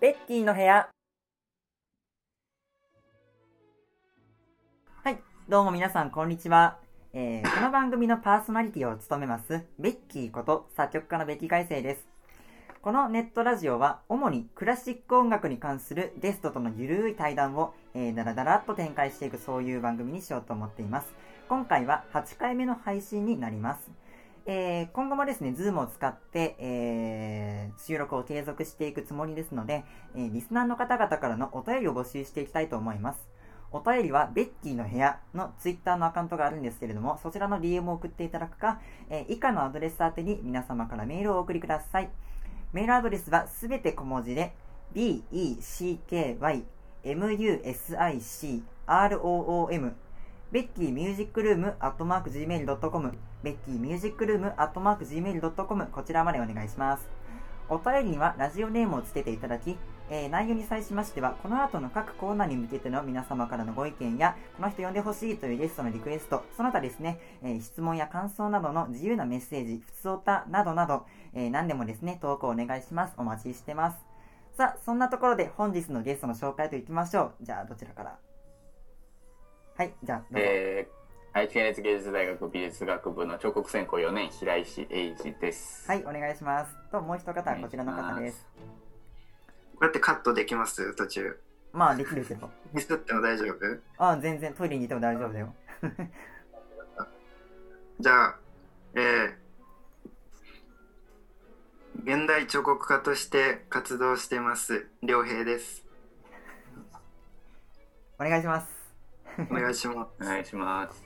ベッキーの部屋。はい、どうも皆さん、こんにちは。えーこの番組のパーソナリティを務めます、ベッキーこと作曲家のベッキー海星です。このネットラジオは、主にクラシック音楽に関するゲストとのゆるい対談を、えー、だらだらっと展開していくそういう番組にしようと思っています。今回は8回目の配信になります。えー今後もですね、ズームを使って、えー収録を継続していくつもりですので、えーリスナーの方々からのお便りを募集していきたいと思います。お便りは、ベッキーの部屋のツイッターのアカウントがあるんですけれども、そちらの DM を送っていただくか、え以下のアドレス宛てに皆様からメールをお送りください。メールアドレスはすべて小文字で、b-e-c-k-y-m-u-s-i-c-r-o-o-m ベッキーミュージックルームアットマーク Gmail.com ベッキーミュージックルームアットマーク Gmail.com こちらまでお願いします。お便りにはラジオネームをつけていただき、えー内容に際しましては、この後の各コーナーに向けての皆様からのご意見や、この人呼んでほしいというゲストのリクエスト、その他ですね、えー質問や感想などの自由なメッセージ、普通歌などなど、えー何でもですね、投稿お願いします。お待ちしてます。さあ、そんなところで本日のゲストの紹介といきましょう。じゃあ、どちらから？はい、じゃあ、どうぞ。えー、愛知県立芸術大学美術学部の彫刻専攻4年平石英二です。はい、お願いします。と、もう一方はこちらの方です。こうやってカットできます？途中。まあ、できるけど。ミスっても大丈夫？あ全然トイレにいても大丈夫だよ。じゃあ、えー、現代彫刻家として活動してます、良平です。お願いします。お願いしまお願いします。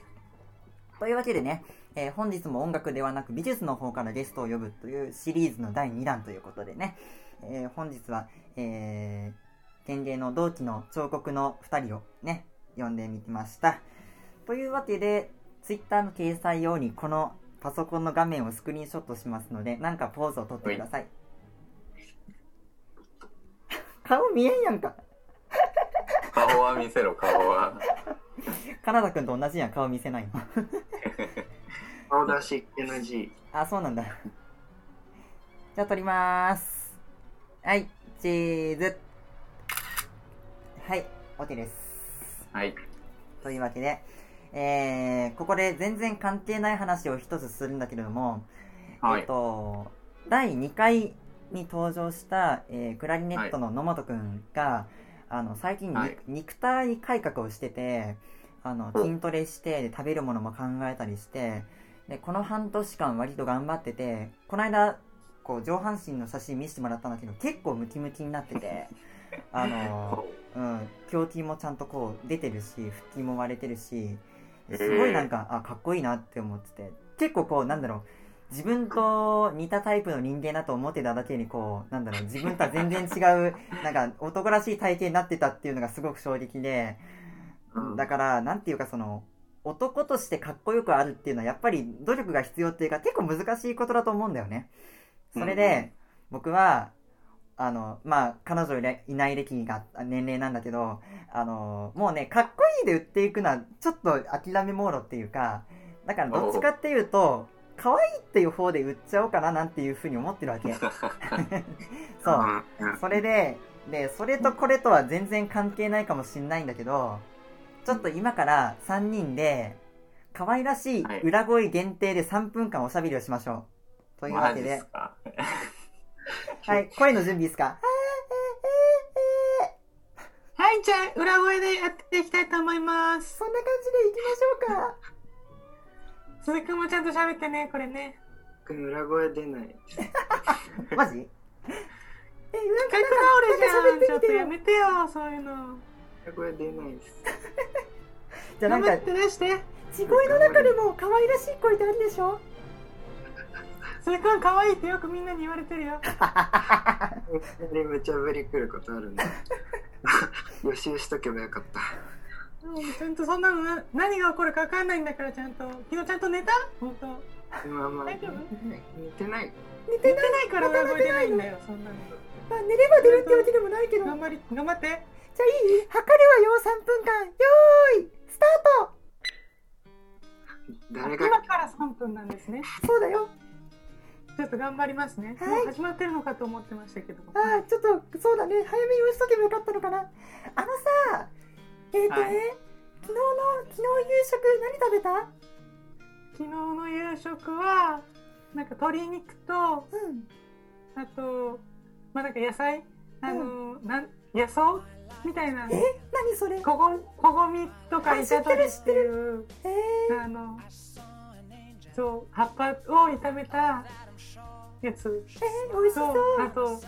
というわけでね、えー本日も音楽ではなく美術の方からゲストを呼ぶというシリーズの第2弾ということでね、えー本日は、えー、県芸の同期の彫刻の2人をね、呼んでみました。というわけで、ツイッターの掲載用にこのパソコンの画面をスクリーンショットしますので、なんかポーズを撮ってください。顔見えんやんか。顔は見せろ、顔は。カナダ君と同じやん、顔見せないの。す。顔出し NG。あ、そうなんだ。じゃあ撮りまーす。はい、チーズ。はい、OK です。はい。というわけで、えー、ここで全然関係ない話を一つするんだけれども、はいえっと、第2回に登場した、えークラリネットの野本くんが、あの、最近に、はい。肉体改革をしてて、あの、筋トレして、で食べるものも考えたりして、で、この半年間割と頑張ってて、この間、こう、上半身の写真見せてもらったんだけど、結構ムキムキになってて、あの、う。ん、胸筋もちゃんとこう出てるし、腹筋も割れてるし、すごいなんか、あ、かっこいいなって思ってて、結構こう、なんだろう、自分と似たタイプの人間だと思ってただけにこう、なんだろう、自分とは全然違う、なんか男らしい体型になってたっていうのがすごく衝撃で、うんだから、なんていうかその、男としてかっこよくあるっていうのはやっぱり努力が必要っていうか結構難しいことだと思うんだよね。それで、僕は、あの、まあ、彼女いないいない歴が年齢なんだけど、あの、もうね、かっこいいで売っていくのはちょっと諦めモードっていうか、だからどっちかっていうと、可愛いっていう方で売っちゃおうかななんていうふうに思ってるわけ。そう。それで、で、それとこれとは全然関係ないかもしんないんだけど、ちょっと今から3人で、可愛らしいはい裏声限定で3分間おしゃべりをしましょう。というわマけで、ジっすか？はい、声の準備ですか？はい、じゃあ、裏声でやっていきたいと思います。そんな感じでいきましょうか。鈴木くんもちゃんと喋ってね、これね。裏声出ない。マジ？え、なんかか倒れじゃん。なんか喋ってみてよちょっとやめてよ、そういうの。裏声出ないです。じゃあなんか頑張、って出して。地声の中でも可愛らしい声ってあるでしょ？鈴木くん可愛いってよくみんなに言われてるよ。で無茶ぶり来ることあるんで。予習しとけばよかった。うんちゃんとそんなのな何が起こるか分かんないんだからちゃんと昨日ちゃんと寝た？本当まあまあ、大丈夫？似てない。寝てない。から裏声出ないんだよそんなのまあ、寝れば出るってわけでもないけど。じゃ頑張り頑張ってあいい？測るわよ、3分間。よーい、スタート誰が今から3分なんですねそうだよ。ちょっと頑張りますね。はいもう始まってるのかと思ってましたけど。ああ、ちょっと、そうだね。早めに押しとけばよかったのかな。あのさ、えっ、とね、はい。昨日の、昨日夕食何食べた？昨日の夕食は、なんか鶏肉と、うん。あと、まあなんか野菜？あの、なん、野草？みたいな。え何それ？こご、こごみとかあイタドリっていう、えあの、そう、葉っぱを炒めたやつ。ー、えー、美味しそう。と、あと、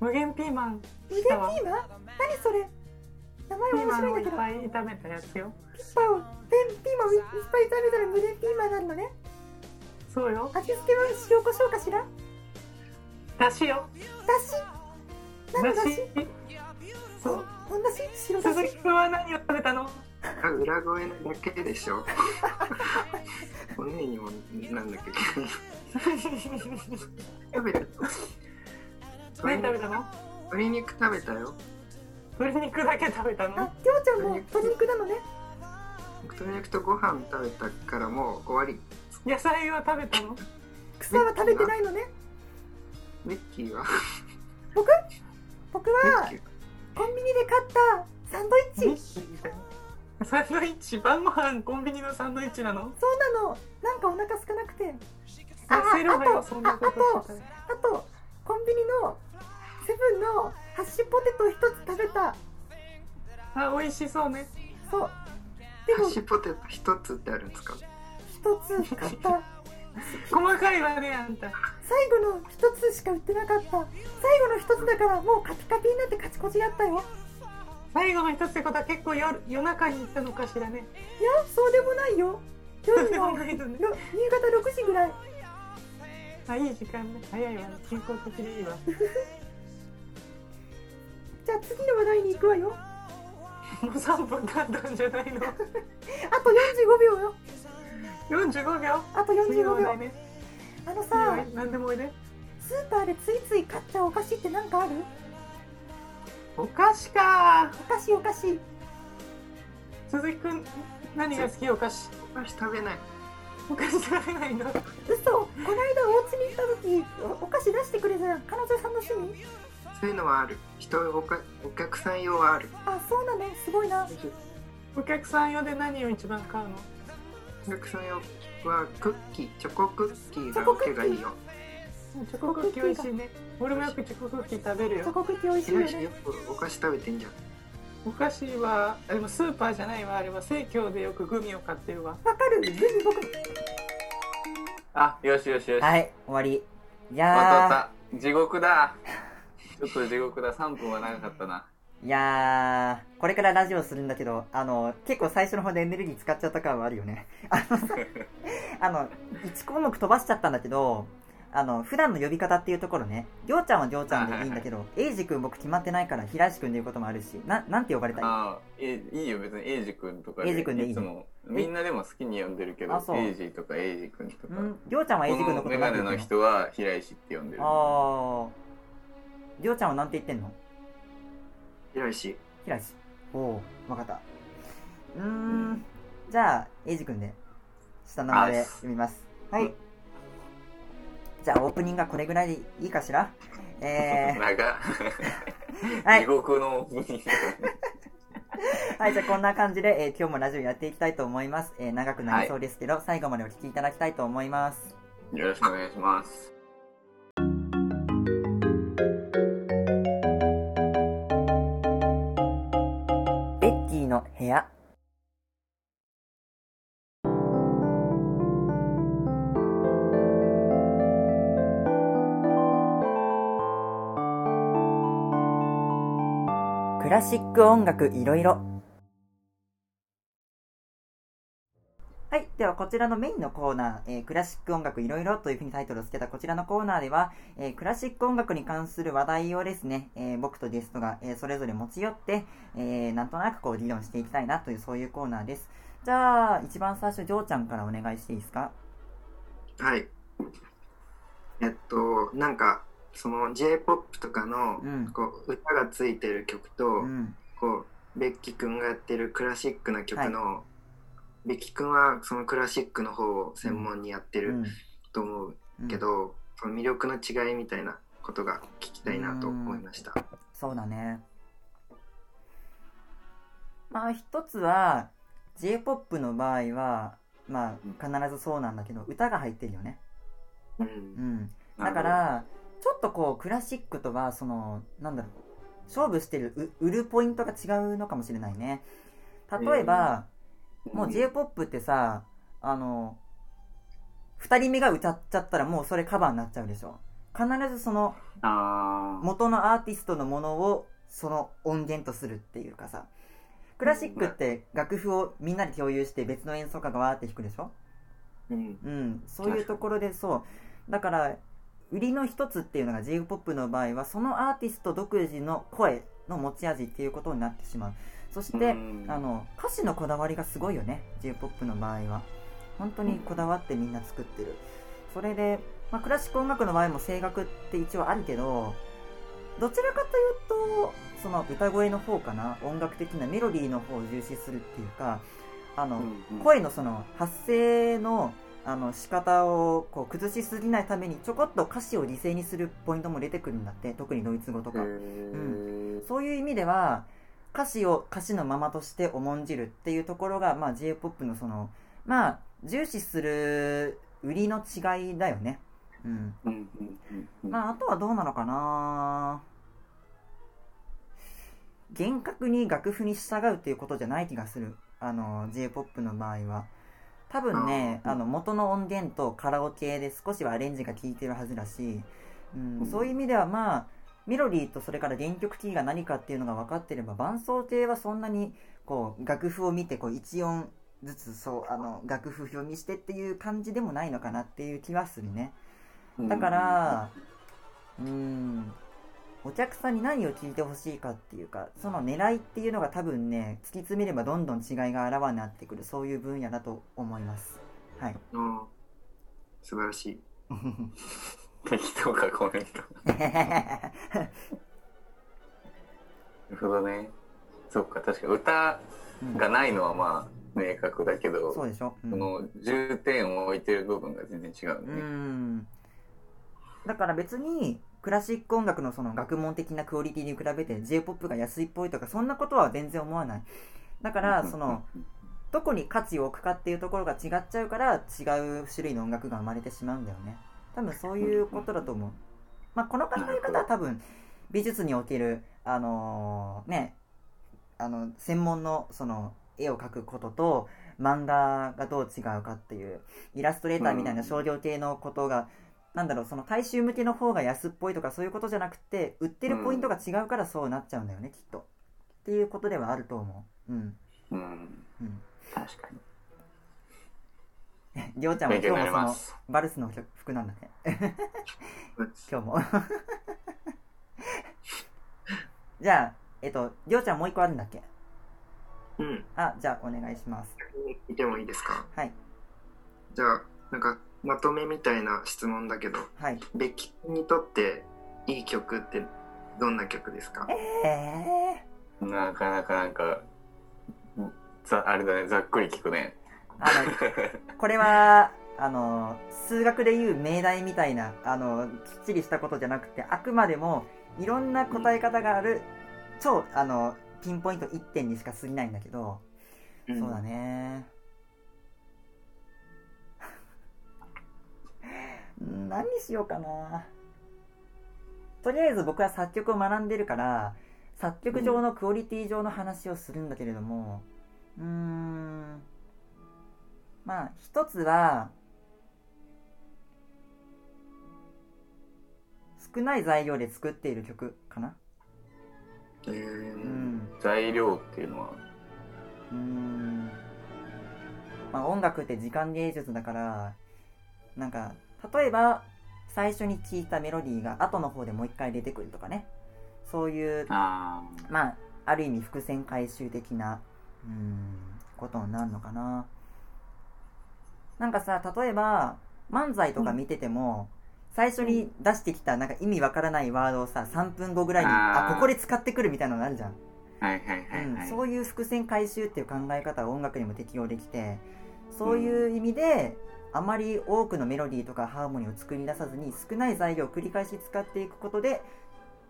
無限ピーマン。無限ピーマン？何それ？名前面ピーマンをいっ白いんだけど、ぱい炒めたやつよ。ピッパを、ペンピーマンをいっぱい食べたら無限ピーマンになるのね。そうよ。味付けは塩コショウかしら？だしよ。だし？何のだし？そう。本だし？白だし鈴木くんは何を食べたの？あ裏声だけでしょお姉にもなんだっけ 食べた何食べたの？鶏肉食べたよ鶏肉だけ食べたあの、りょうちゃんも鶏肉なのね。鶏肉とご飯食べたからもう終わり野菜は食べたの？草は食べてないのね。ミッキーは？僕？僕ミはコンビニで買ったサンドイッチ。サンドイッチ？晩ご飯コンビニのサンドイッチなの？そうなの。なんかお腹空かなくて。ああとそんなことあと、コンビニのセブンのハッシュポテトを一つ食べた。たあ美味しそうねそう。でも、ハッシュポテト一つってあるんですか？一つ買った。細かいわねあんた最後の一つしか売ってなかった。最後の一つだからもうカピカピになってカチコチだったよ。最後の一つってことは結構夜夜中に行ったのかしらねいや、そうでもないよ。夜そうでものないのねろ夕方6時ぐらい。あいい時間ね早いわね健康的でいいわ じゃあ次の話題に行くわよ。もう3分経ったんじゃないの。あと45秒よ。45秒。あと45秒。次の話題。ね。あのいいさわ、何でもおいでスーパーでついつい買っちゃうお菓子ってなんかある？お菓子か。お菓子お菓子。鈴木くん何が好き？お菓子。お菓子食べない。お菓子食べないの？嘘。この間お家に行った時おお菓子出してくれた彼女さんの趣味？そういうのはある。人おかお客さん用はある。あそうなのすごいな。お客さん用で何を一番買うの？お客さん用はクッキーチョコクッキーがチョコクッキー？受けがいいよ。チョコクッキー美味しいね。俺もよくチョコクッキー食べるよチョコクッキー美味しいよねよくお菓子食べてんじゃん。お菓子はあでもスーパーじゃないわ。あれは生協でよくグミを買ってるわ。わかる。グミ僕あ、よしよしよし。はい終わり。い終わった終わやった。地獄だ。ちょっと地獄だ。3分は長かったな。ーいやーこれからラジオするんだけどあの結構最初の方でエネルギー使っちゃった感はあるよね。あのさ あの1項目飛ばしちゃったんだけどあの普段の呼び方っていうところね。りょうちゃんはりょうちゃんでいいんだけどエイジ君僕決まってないから平石君でいうこともあるしななんて呼ばれたい？ああ、えいいよ、別に。エイジ君とかエイジ君でいいいつも、みんなでも好きに呼んでるけどエイジとかエイジ君とか。んりょうちゃんはエイジ君のこことなんて言ってんののメガネの人は平石って呼んでる。あーりょうちゃんはなんて言ってんの？平石平石おおわかった。うーん。じゃあエイジ君で下の名前で読みます。はい。うん。じゃあオープニングはこれぐらいでいいかしら？えー、長。はい。地獄のオープニング。はい、じゃあこんな感じで、えー今日もラジオやっていきたいと思います。えー長くなりそうですけど、最後までお聞きいただきたいと思います。よろしくお願いします。部屋。クラシック音楽いろいろ。はい。では、こちらのメインのコーナー、えークラシック音楽いろいろというふうにタイトルをつけたこちらのコーナーでは、えークラシック音楽に関する話題をですね、えー僕とゲストが、えーそれぞれ持ち寄って、えーなんとなくこう議論していきたいなというそういうコーナーです。じゃあ、一番最初、ジョーちゃんからお願いしていいですか？はいえっとなんかその J-POP とかのうん。こう歌がついてる曲と、うん。こうベッキーくんがやってるクラシックな曲の、ベッキーくんはそのクラシックの方を専門にやってるうん。と思ううんけど、その魅力の違いみたいなことが聞きたいなと思いました。そうだね。まあ一つは J-POP の場合はまあ必ずそうなんだけど歌が入ってるよね。う。うんん。だからちょっとこうクラシックとはそのなんだろう勝負してるう売るポイントが違うのかもしれないね。例えば、もう J-POP ってさ、あの、二人目が歌っちゃったらもうそれカバーになっちゃうでしょ。必ずそのあ元のアーティストのものをその音源とするっていうかさ。クラシックって楽譜をみんなで共有して別の演奏家がわーって弾くでしょ。うん。うん。そういうところでそう。だから売りの一つっていうのが J-POP の場合はそのアーティスト独自の声の持ち味っていうことになってしまうそしてうん。あの歌詞のこだわりがすごいよね J-POP の場合は。本当にこだわってみんな作ってる。それで、まあ、クラシック音楽の場合も声楽って一応あるけどどちらかというとその歌声の方かな音楽的なメロディーの方を重視するっていうかあの、声のその発声のあの仕方をこう崩しすぎないためにちょこっと歌詞を犠牲にするポイントも出てくるんだって特にドイツ語とか、うん。そういう意味では歌詞を歌詞のままとして重んじるっていうところが、まあ、J-POP のそのまあ重視する売りの違いだよね。うん。まああとはどうなのかな。厳格に楽譜に従うっていうことじゃない気がする。あの J-POP の場合は。多分ねあの元の音源とカラオケで少しはアレンジが効いてるはずだし、うん、そういう意味ではまあメロディーとそれから原曲キーが何かっていうのが分かってれば伴奏系はそんなにこう楽譜を見てこう一音ずつそうあの楽譜表にしてっていう感じでもないのかなっていう気はするねだから、うーん、お客さんに何を聞いてほしいかっていうか、その狙いっていうのが多分ね、突き詰めればどんどん違いがあらわになってくる、そういう分野だと思います。はい。あ素晴らしい。適当かコメント。なるほどね。そっか確か歌うんがないのはまあ明確だけど、そうでしょ、うん。その重点を置いてる部分が全然違ううね、ん。だから別に、クラシック音楽のその学問的なクオリティに比べて J-POP が安いっぽいとか、そんなことは全然思わない。だから、その、どこに価値を置くかっていうところが違っちゃうから違う種類の音楽が生まれてしまうんだよね多分そういうことだと思う。まあこの考え方は多分美術におけるあのーねあの専門のその絵を描くことと漫画がどう違うかっていうイラストレーターみたいな商業系のことが、なんだろうその大衆向けの方が安っぽいとかそういうことじゃなくて売ってるポイントが違うからそうなっちゃうんだよねきっと。っていうことではあると思う。うん。うん。うん。確かに りょうちゃんも今日もそのバルスの服なんだね。今日も。じゃあえっとりょうちゃんもう一個あるんだっけ？うん。あじゃあお願いします。見てもいいですか？はい。じゃあ、なんか、まとめみたいな質問だけど、はい。ベッキーにとっていい曲ってどんな曲ですか？ええなかなかなんかざあれだねざっくり聞くねあの これはあの数学でいう命題みたいなあのきっちりしたことじゃなくてあくまでもいろんな答え方がある超あのピンポイント1点にしか過ぎないんだけど、そうだね。う ん何にしようかな。とりあえず僕は作曲を学んでるから作曲上のクオリティ上の話をするんだけれどもうーんまあ一つは少ない材料で作っている曲かな。えうーん。材料っていうのは？うーん。まあ音楽って時間芸術だからなんか例えば最初に聴いたメロディーが後の方でもう一回出てくるとかね。そういうあまあある意味伏線回収的なうーんことになるのかななんかさ例えば漫才とか見てても、最初に出してきたなんか意味わからないワードをさ3分後ぐらいにあここで使ってくるみたいなのあるじゃん。はいはいはいはい、うん、そういう伏線回収っていう考え方は音楽にも適用できてそういう意味で、あまり多くのメロディーとかハーモニーを作り出さずに少ない材料を繰り返し使っていくことで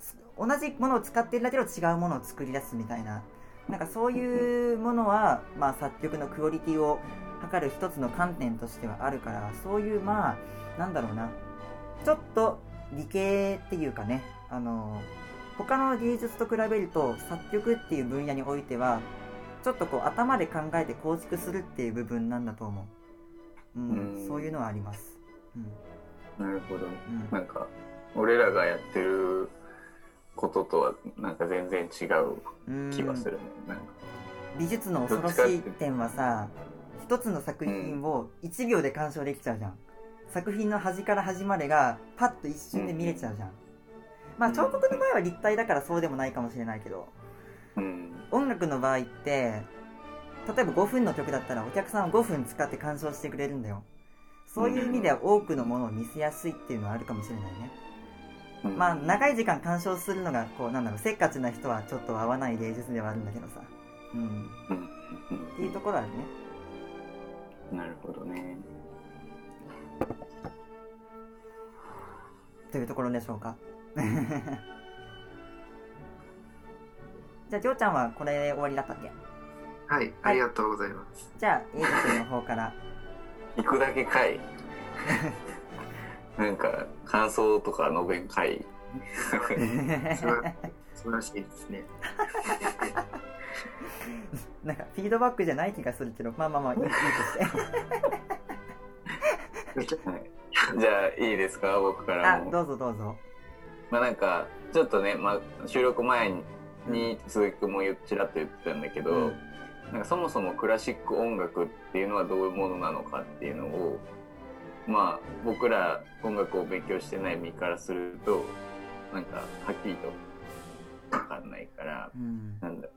す同じものを使っているだけど違うものを作り出すみたいな。なんかそういうものは、まあ、作曲のクオリティを測る一つの観点としてはあるからそういうまあなんだろうな。ちょっと理系っていうかね。あの他の芸術と比べると作曲っていう分野においてはちょっとこう頭で考えて構築するっていう部分なんだと思う、うんうん。そういうのはあります、うん。なるほど。うん。なんか、俺らがやってることとは、なんか全然違ううん気がするね。なんか。美術の恐ろしい点はさ一つの作品を1秒で鑑賞できちゃうじゃん。作品の端から端までがパッと一瞬で見れちゃうじゃん、まあ彫刻の場合は立体だからそうでもないかもしれないけど。うん。音楽の場合って例えば5分の曲だったらお客さんは5分使って鑑賞してくれるんだよ。そういう意味では多くのものを見せやすいっていうのはあるかもしれないね。うん。まあ長い時間鑑賞するのがこうなんだろうせっかちな人はちょっと合わない芸術ではあるんだけどさ。うん。うん。っていうところあるね。うん。なるほどね。というところでしょうか じゃあ、ジョーちゃんはこれで終わりだったっけ？はい、ありがとうございます。じゃあ、エイジ君の方から。行くだけかい。なんか、感想とか述べんか い。素晴らしいですね。なんか、フィードバックじゃない気がするけど、まあまあまあ、いいとして。じゃあ、いいですか？僕からあ、も。どうぞどうぞ。まあなんか、ちょっとね、まあ、収録前に鈴木君も言っちらっと言ってたんだけど、うんなんかそもそもクラシック音楽っていうのはどういうものなのかっていうのを、まあ僕ら音楽を勉強してない身からすると、なんかはっきりとわかんないから、うん。なんだ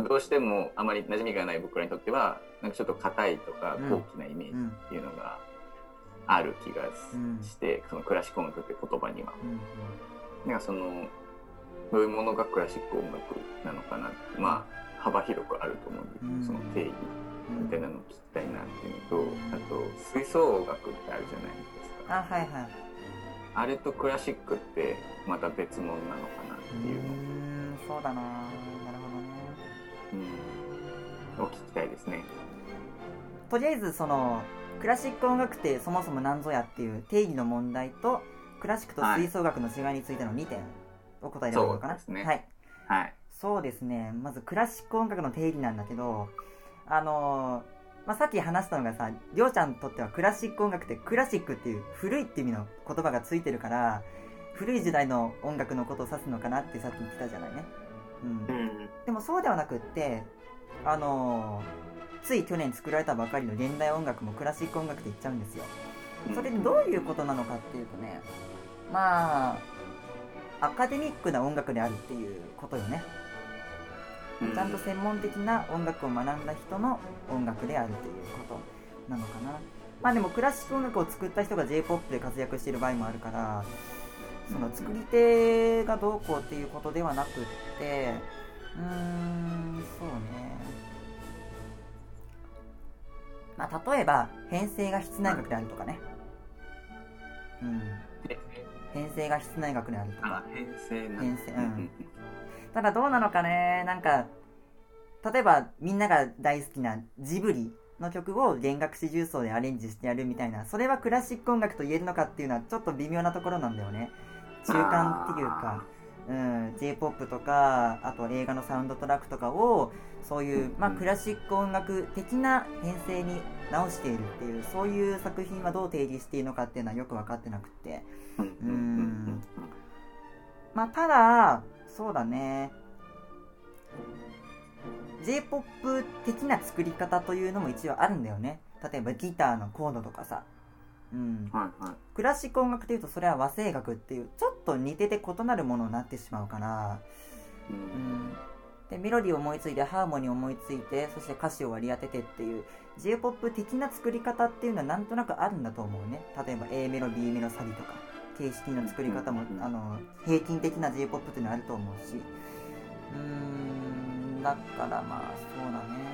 どうしてもあまり馴染みがない僕らにとっては、なんかちょっと硬いとかうん高貴なイメージうん。っていうのがある気がしうんそのクラシック音楽って言葉には。うん。なんかその、どういうものがクラシック音楽なのかなって、まあ、幅広くあると思うんですけど、うんその定義うんみたいなのを聞きたいなっていうのと、あと、吹奏楽ってあるじゃないですか。あ、はいはい。あれとクラシックってまた別物なのかなってういうのを、ーん、そうだな。うん、を聞きたいですね。とりあえずそのクラシック音楽ってそもそも何ぞやっていう定義の問題とクラシックと吹奏楽の違いについての2点を答えればいいのかな、そうですね。はい。はい。そうですね。まずクラシック音楽の定義なんだけどあのーまあ、さっき話したのがさりょうちゃんにとってはクラシック音楽ってクラシックっていう古いっていう意味の言葉がついてるから古い時代の音楽のことを指すのかなってさっき言ってたじゃないねうんうん。でもそうではなくって、あのーつい去年作られたばかりの現代音楽もクラシック音楽って言っちゃうんですよ。それでどういうことなのかっていうとね、まあ、アカデミックな音楽であるっていうことよね。ちゃんと専門的な音楽を学んだ人の音楽であるということなのかな。まあでもクラシック音楽を作った人が J-POP で活躍している場合もあるから、その作り手がどうこうっていうことではなくって、うーん、そうね。まあ例えば、編成が室内楽であるとかね。うん。編成が室内楽であるとかあ。、編成編成うんただどうなのかねなんか例えばみんなが大好きなジブリの曲を弦楽四重奏でアレンジしてやるみたいなそれはクラシック音楽と言えるのかっていうのはちょっと微妙なところなんだよね。中間っていうか、うん、J-POP とかあと映画のサウンドトラックとかをそういう、まあ、クラシック音楽的な編成に直しているっていうそういう作品はどう定義していいのかっていうのはよく分かってなくって。うん。まあ、ただ、そうだね。J-POP 的な作り方というのも一応あるんだよね。例えばギターのコードとかさ。うん。はいはい。クラシック音楽でいうとそれは和声楽っていう、ちょっと似てて異なるものになってしまうから。ううんん。で、メロディーを思いついて、ハーモニーを思いついて、そして歌詞を割り当ててっていう、J-POP 的な作り方っていうのはなんとなくあるんだと思うね。例えば A メロ、B メロ、サビとか。形式の作り方も、うんあの、平均的な J-POP っていうのはあると思うし。うん。だからまあそうだね。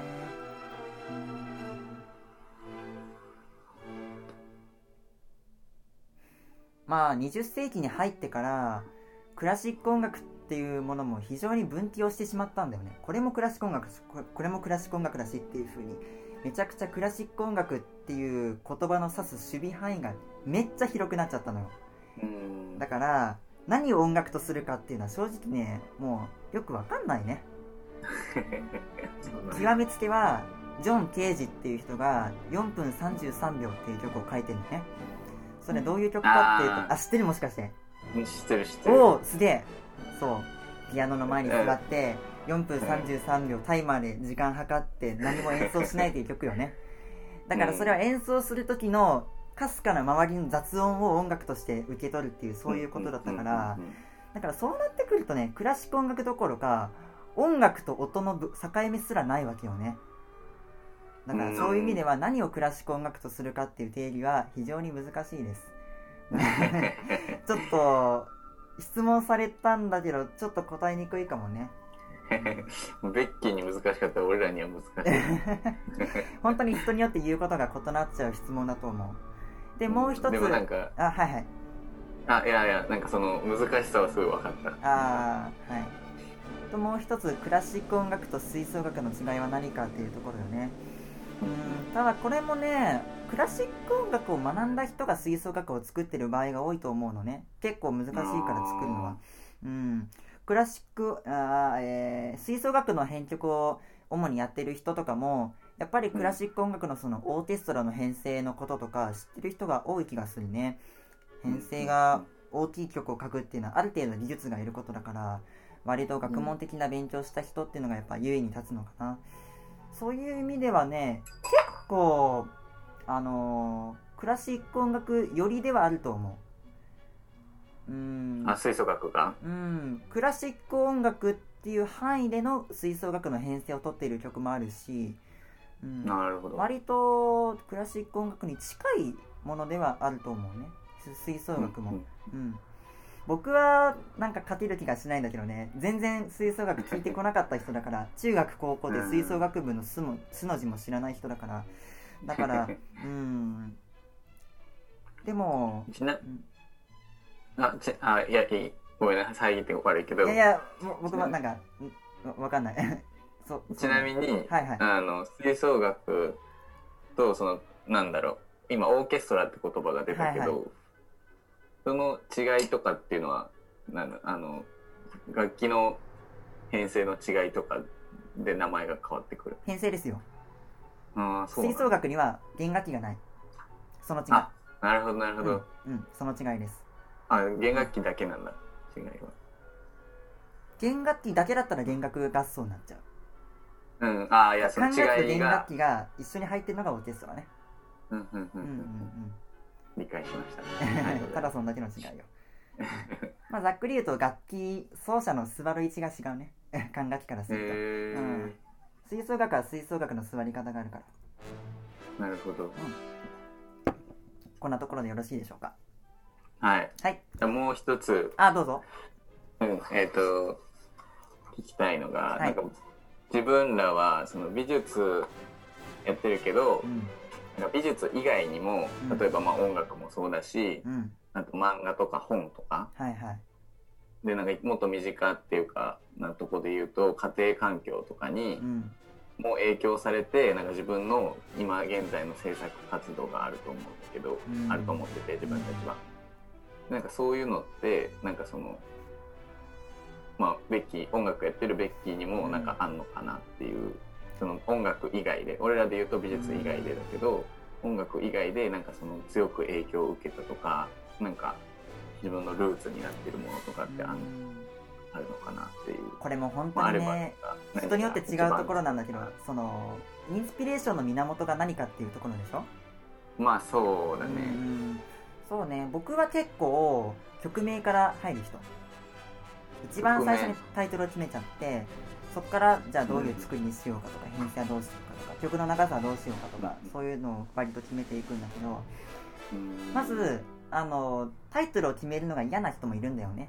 まあ20世紀に入ってからクラシック音楽っていうものも非常に分岐をしてしまったんだよね。これもクラシック音楽これもクラシック音楽だしっていうふうにめちゃくちゃクラシック音楽っていう言葉の指す守備範囲がめっちゃ広くなっちゃったのよ。だから何を音楽とするかっていうのは正直ねもうよくわかんないね。極めつけはジョン・ケージっていう人が4分33秒っていう曲を書いてるのね。それどういう曲かっていうとあ知ってるもしかして。知ってる知ってる。おおすげえ。そう。ピアノの前に座って4分33秒タイマーで時間計って何も演奏しないっていう曲よね。だからそれは演奏する時のかすかな周りの雑音を音楽として受け取るっていうそういうことだったからだからそうなってくるとねクラシック音楽どころか音楽と音のぶ境目すらないわけよね。だからそういう意味では何をクラシック音楽とするかっていう定義は非常に難しいです。ちょっと質問されたんだけどちょっと答えにくいかもね。ベッキーに難しかったら俺らには難しい。本当に人によって言うことが異なっちゃう質問だと思うでもう一つ。でもなんか。あはいはい。あいやいやなんかその難しさはすごい分かった。あーはい。ともう一つクラシック音楽と吹奏楽の違いは何かっていうところよね。うんただこれもねクラシック音楽を学んだ人が吹奏楽を作ってる場合が多いと思うのね。結構難しいから作るのは。うん。クラシックあー、えー吹奏楽の編曲を主にやってる人とかもやっぱりクラシック音楽のそのオーケストラの編成のこととか知ってる人が多い気がするね。編成が大きい曲を書くっていうのはある程度技術がいることだから割と学問的な勉強した人っていうのがやっぱ優位に立つのかな。そういう意味ではね結構あのークラシック音楽寄りではあると思う。うん。あ吹奏楽が？うん。クラシック音楽っていう範囲での吹奏楽の編成を取っている曲もあるし、うん、なるほど。割とクラシック音楽に近いものではあると思うね。吹奏楽も、うんうん、僕はなんか勝てる気がしないんだけどね。全然吹奏楽聞いてこなかった人だから 中学高校で吹奏楽部の素も素の字も知らない人だから。だから うん。でもちなうん。あちあいやいい。ごめんな遮って悪いけど。いやいや僕はなんかんわわかんない ちなみに、はいはい。あの吹奏楽とそのなんだろう。今オーケストラって言葉が出たけど、はいはい。その違いとかっていうのはなんだあの楽器の編成の違いとかで名前が変わってくる。編成ですよ。ああそう吹奏楽には弦楽器がない。その違い。あなるほどなるほど、うん、うん、その違いです。あ弦楽器だけなんだ違いは。弦楽器だけだったら弦楽合奏になっちゃううん。ああいやその違いが。楽器が一緒に入ってるのがオーケストラね。うんうんうん。うんうんうん。うん理解しました、ありがとうござい。ま すただそんだけの違いよ。まあざっくり言うと楽器奏者の座る位置が違うね。管楽器からすると、へえうん。吹奏楽は吹奏楽の座り方があるから。なるほど。こんなところでよろしいでしょうか？はい。はい。じゃあもう一つ。あどうぞ。うん、えっ、と、聞きたいのが、はい。なんか、自分らは、その美術やってるけどう、ん。美術以外にもうん、例えばまあ音楽もそうだし、うん。あと漫画とか本とか、はいはい。で、なんかもっと身近っていうか、なとこで言うと、家庭環境とかにうん。も影響されて、なんか自分の今現在の制作活動があると思うけど、うん。あると思ってて、自分たちは。なんかそういうのって、なんかその、まあ、ベッキー、音楽やってるベッキーにもなんかあんのかなっていう、その音楽以外で、俺らで言うと美術以外でだけど、音楽以外でなんかその強く影響を受けたとか、なんか自分のルーツになってるものとかってあんうん。あるのかなっていう。これも本当にね人によって違うところなんだけどそのインスピレーションの源が何かっていうところでしょ？まあそうだうね。ん。そうね。僕は結構曲名から入る人一番最初にタイトルを決めちゃってそこからじゃあどういう作りにしようかとか編成はどうしようかとか曲の長さはどうしようかとかそういうのを割と決めていくんだけどうん。まずあのタイトルを決めるのが嫌な人もいるんだよね。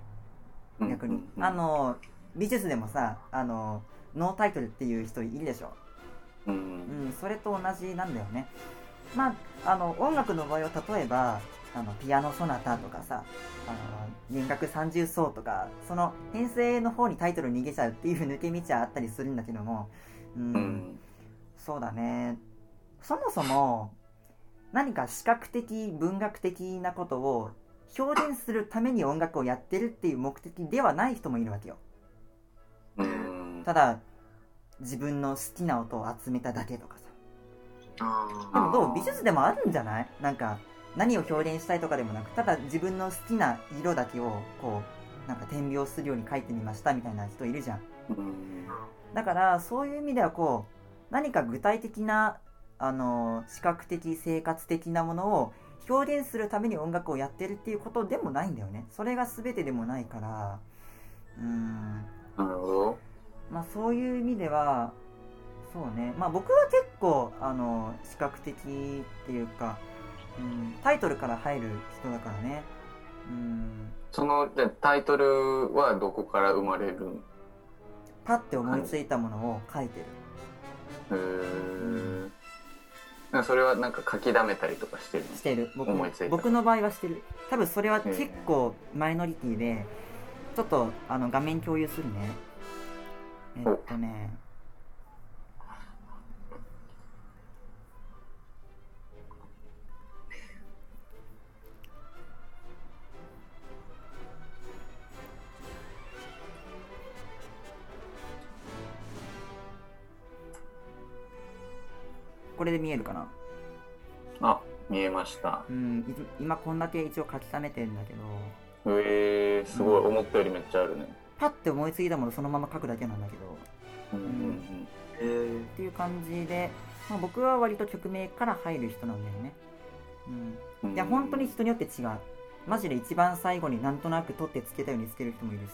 逆に、あ、の美術でもさあのノータイトルっていう人いるでしょ。うん、それと同じなんだよね。まあ、あの音楽の場合は例えばあのピアノソナタとかさあの弦楽三重奏とかその編成の方にタイトル逃げちゃうっていう抜け道はあったりするんだけどもうん、うん。そうだね。そもそも何か視覚的文学的なことを表現するために音楽をやってるっていう目的ではない人もいるわけよ。うん。ただ自分の好きな音を集めただけとかさ。あでもどう美術でもあるんじゃない？なんか何を表現したいとかでもなくただ自分の好きな色だけをこうなんか点描するように描いてみましたみたいな人いるじゃん。うん。だからそういう意味ではこう何か具体的なあの視覚的生活的なものを表現するために音楽をやってるっていうことでもないんだよね。それが全てでもないから。うーん。なるほど。まあそういう意味ではそうね。まあ僕は結構あの視覚的っていうか、うん、タイトルから入る人だからね。うん。その、じゃあタイトルはどこから生まれるん？パッて思いついたものを書いてる。へー。なんかそれはなんか書き溜めたりとかしてる？のしてる。僕思いついた。僕の場合はしてる。多分それは結構マイノリティでちょっとあの画面共有するね。えっとねこれで見えるかな？あ、見えました。うん、い今こんだけ一応書き溜めてるんだけど。えー、すごい、思ったよりめっちゃあるね。パッて思いついたものそのまま書くだけなんだけど。うんうんえーっていう感じで、まあ、僕は割と曲名から入る人なんだよね。ううんん。いや本当に人によって違う。マジで一番最後になんとなく取ってつけたようにつける人もいるし、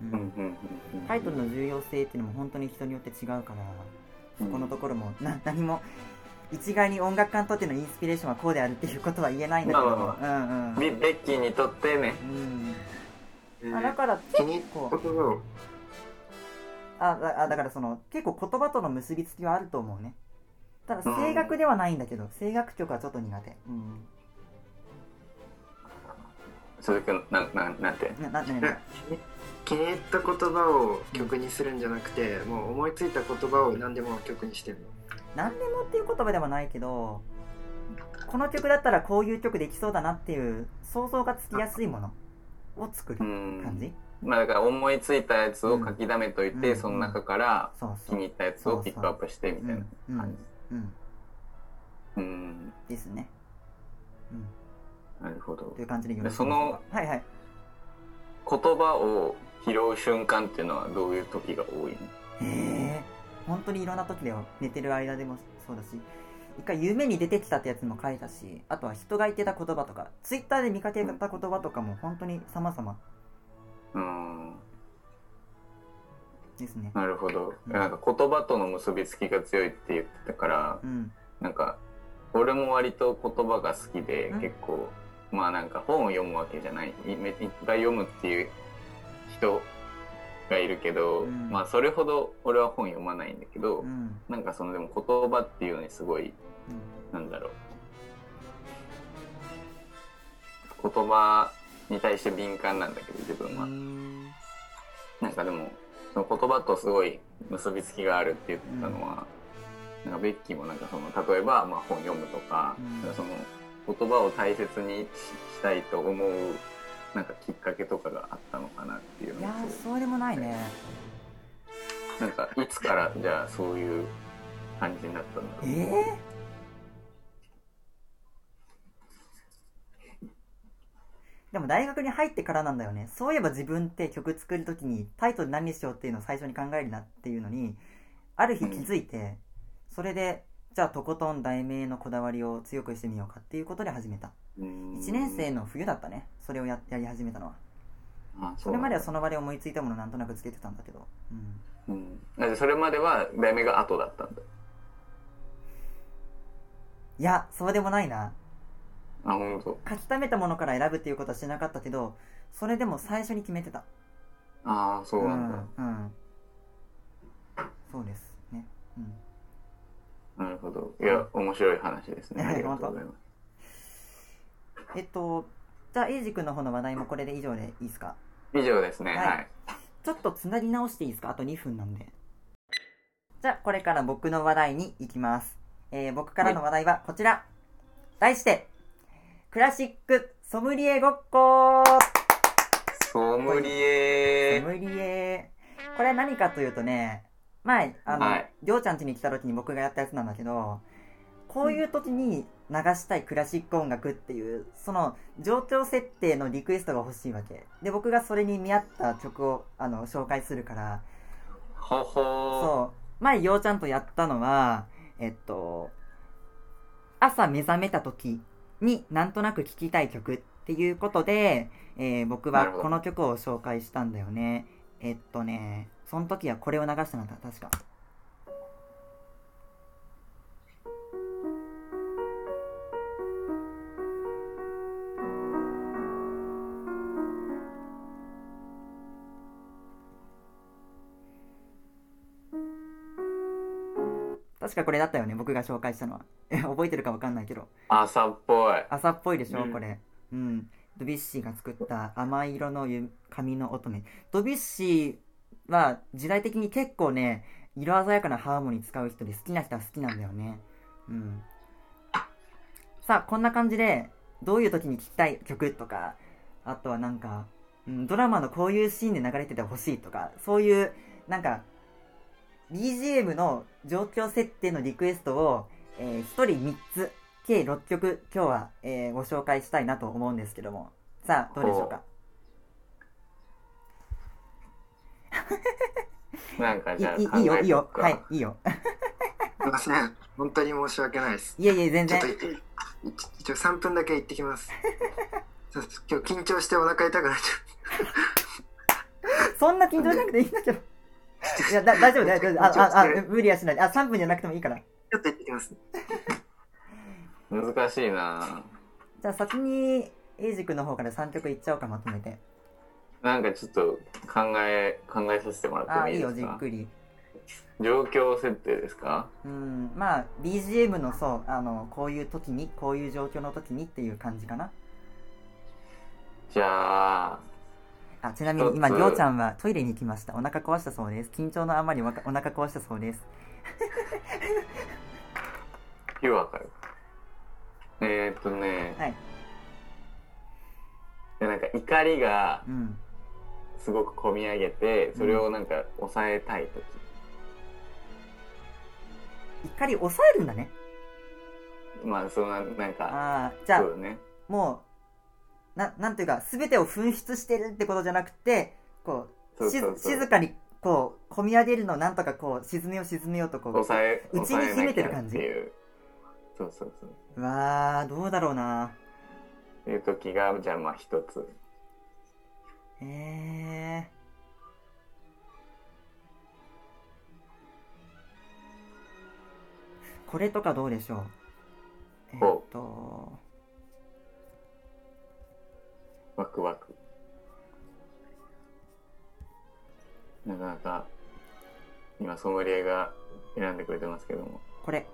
うん。うんうんうんうん。タイトルの重要性っていうのも本当に人によって違うからそこのところもな何も一概に音楽家にとってのインスピレーションはこうであるっていうことは言えないんだけど。も、まうんうんベベッキーにとってね。うん。えーあだから結構。あだあだからその結構言葉との結びつきはあると思うね。ただ声楽ではないんだけど、声楽曲はちょっと苦手。うん。鈴木君、なん、なん、なんて？なななな気に入った言葉を曲にするんじゃなくて、もう思いついた言葉を何でも曲にしてるの。何でもっていう言葉ではないけどこの曲だったらこういう曲できそうだなっていう想像がつきやすいものを作るうん。感じ、まあだから思いついたやつを書き溜めといて、うん。その中から気に入ったやつをピックアップしてみたいなうん感じ。うん。うん。ですね。うん。なるほど。とい。う感じでそのはいはい。言葉を拾う瞬間っていうのはどういう時が多い？のへえ本当にいろんな時だよ寝てる間でもそうだし一回夢に出てきたってやつも書いたしあとは人が言ってた言葉とかツイッターで見かけた言葉とかも本当に様々うん。ですねなるほど。うんなんか言葉との結びつきが強いって言ってたから、うんなんか、俺も割と言葉が好きで、うん結構、まあなんか本を読むわけじゃない。いめいっぱい読むっていう人がいるけど、うん。まあそれほど俺は本読まないんだけど、うん。なんかそのでも言葉っていうのにすごい、なんだろう。言葉に対して敏感なんだけど、自分うは。ん。なんかでも、その言葉とすごい結びつきがあるって言ったのは、なんかベッキーもなんかその、例えば、まあ本読むとか、うん。その言葉を大切にししたいと思う、なんかきっかけとかがあったのかなっていういやのがーそうでもないね。なんかいつからじゃあそういう感じになったんだろう。ええでも大学に入ってからなんだよね。そういえば自分って曲作るときにタイトル何にしようっていうのを最初に考えるなっていうのにある日気づいて、それでじゃあとことん題名のこだわりを強くしてみようかっていうことで始めた。うん。1年生の冬だったね。それをややり始めたのは。あそれまではそその場で思いついたものなんとなくつけてたんだけど、うん。うん。それまでは題名が後だったんだ。いやそうでもないな。あ、本当。書き溜めたものから選ぶっていうことはしなかったけどそれでも最初に決めてた。ああ、そうなんだ。うん、うん、そうですね。うんなるほど。いや、面白い話ですね。はいありがとうございます。えっと、じゃあ、エイジ君の方の話題もこれで以上でいいですか？以上ですね。はいはい。ちょっとつなぎ直していいですか？あと2分なんで。じゃあ、これから僕の話題に行きます。えー、僕からの話題はこちら。題して、クラシックソムリエごっこソムリソエムリエこれは何かというとね、前、あの、はいりょうちゃん家に来た時に僕がやったやつなんだけど、こういう時に流したいクラシック音楽っていう、その、情緒設定のリクエストが欲しいわけ。で、僕がそれに見合った曲を、あの、紹介するから、ほほー。そう。前、ようちゃんとやったのは、えっと、朝目覚めた時になんとなく聴きたい曲っていうことで、えー僕はこの曲を紹介したんだよね。えっとね、その時はこれを流したんだ、確か。確かこれだったよね、僕が紹介したのは。え覚えてるかわかんないけど。朝っぽい。朝っぽいでしょ、うんこれ。うん。ドビュッシーが作った甘い色のゆ髪の乙女。ドビュッシーは時代的に結構ね、色鮮やかなハーモニー使う人で好きな人は好きなんだよね。うん。さあ、こんな感じで、どういう時に聴きたい曲とか、あとはなんか、うん、ドラマのこういうシーンで流れててほしいとか、そういう、なんか、BGM の状況設定のリクエストを、えー、1人3つ、計6曲、今日は、えーご紹介したいなと思うんですけども。さあ、どうでしょうか？なんかじゃあいいいいいよ、いいよ。はい、いいよ。すいません。本当に申し訳ないです。いえいえ、全然ちょっ。とい一応3分だけ行ってきます。今日緊張してお腹痛くなっちゃ そんな緊張しなくていいんだけど。いや、だ大丈夫、大丈夫。あ、あ、あ、無理はしない。あ、3分じゃなくてもいいから。う。ちょっと行ってきます。難しいなじゃあ先に、エイジ君の方から3曲いっちゃおうか、まとめて。なんかちょっと考え、考えさせてもらってあ、いいよ、もいいですかじっくり。状況設定ですか？うん、まあ、BGM のそう、あの、こういう時に、こういう状況の時にっていう感じかな。じゃあ、あ、ちなみに今、りょうちゃんはトイレに行きました。お腹壊したそうです。緊張のあまりお腹壊したそうです。よわかる。えー、っとね、はい。でなんか怒りがうん。すごく込み上げて、それをなんか抑えたい時。怒り抑えるんだね。まあ、そのなんなんか、ああ、じゃあそう、だね。もう、な、なんていうか、すべてを紛失してるってことじゃなくて、こう、し静かに、こう、込み上げるのをなんとかこう、沈めよう沈めようとこう、抑え、内に秘めてる感じ？そうそうそう。うわー、どうだろうな。っていう時が、じゃあまあ一つ。えー。これとかどうでしょう？えーっと、ワクワク。なかなか、今ソムリエが選んでくれてますけども。これ。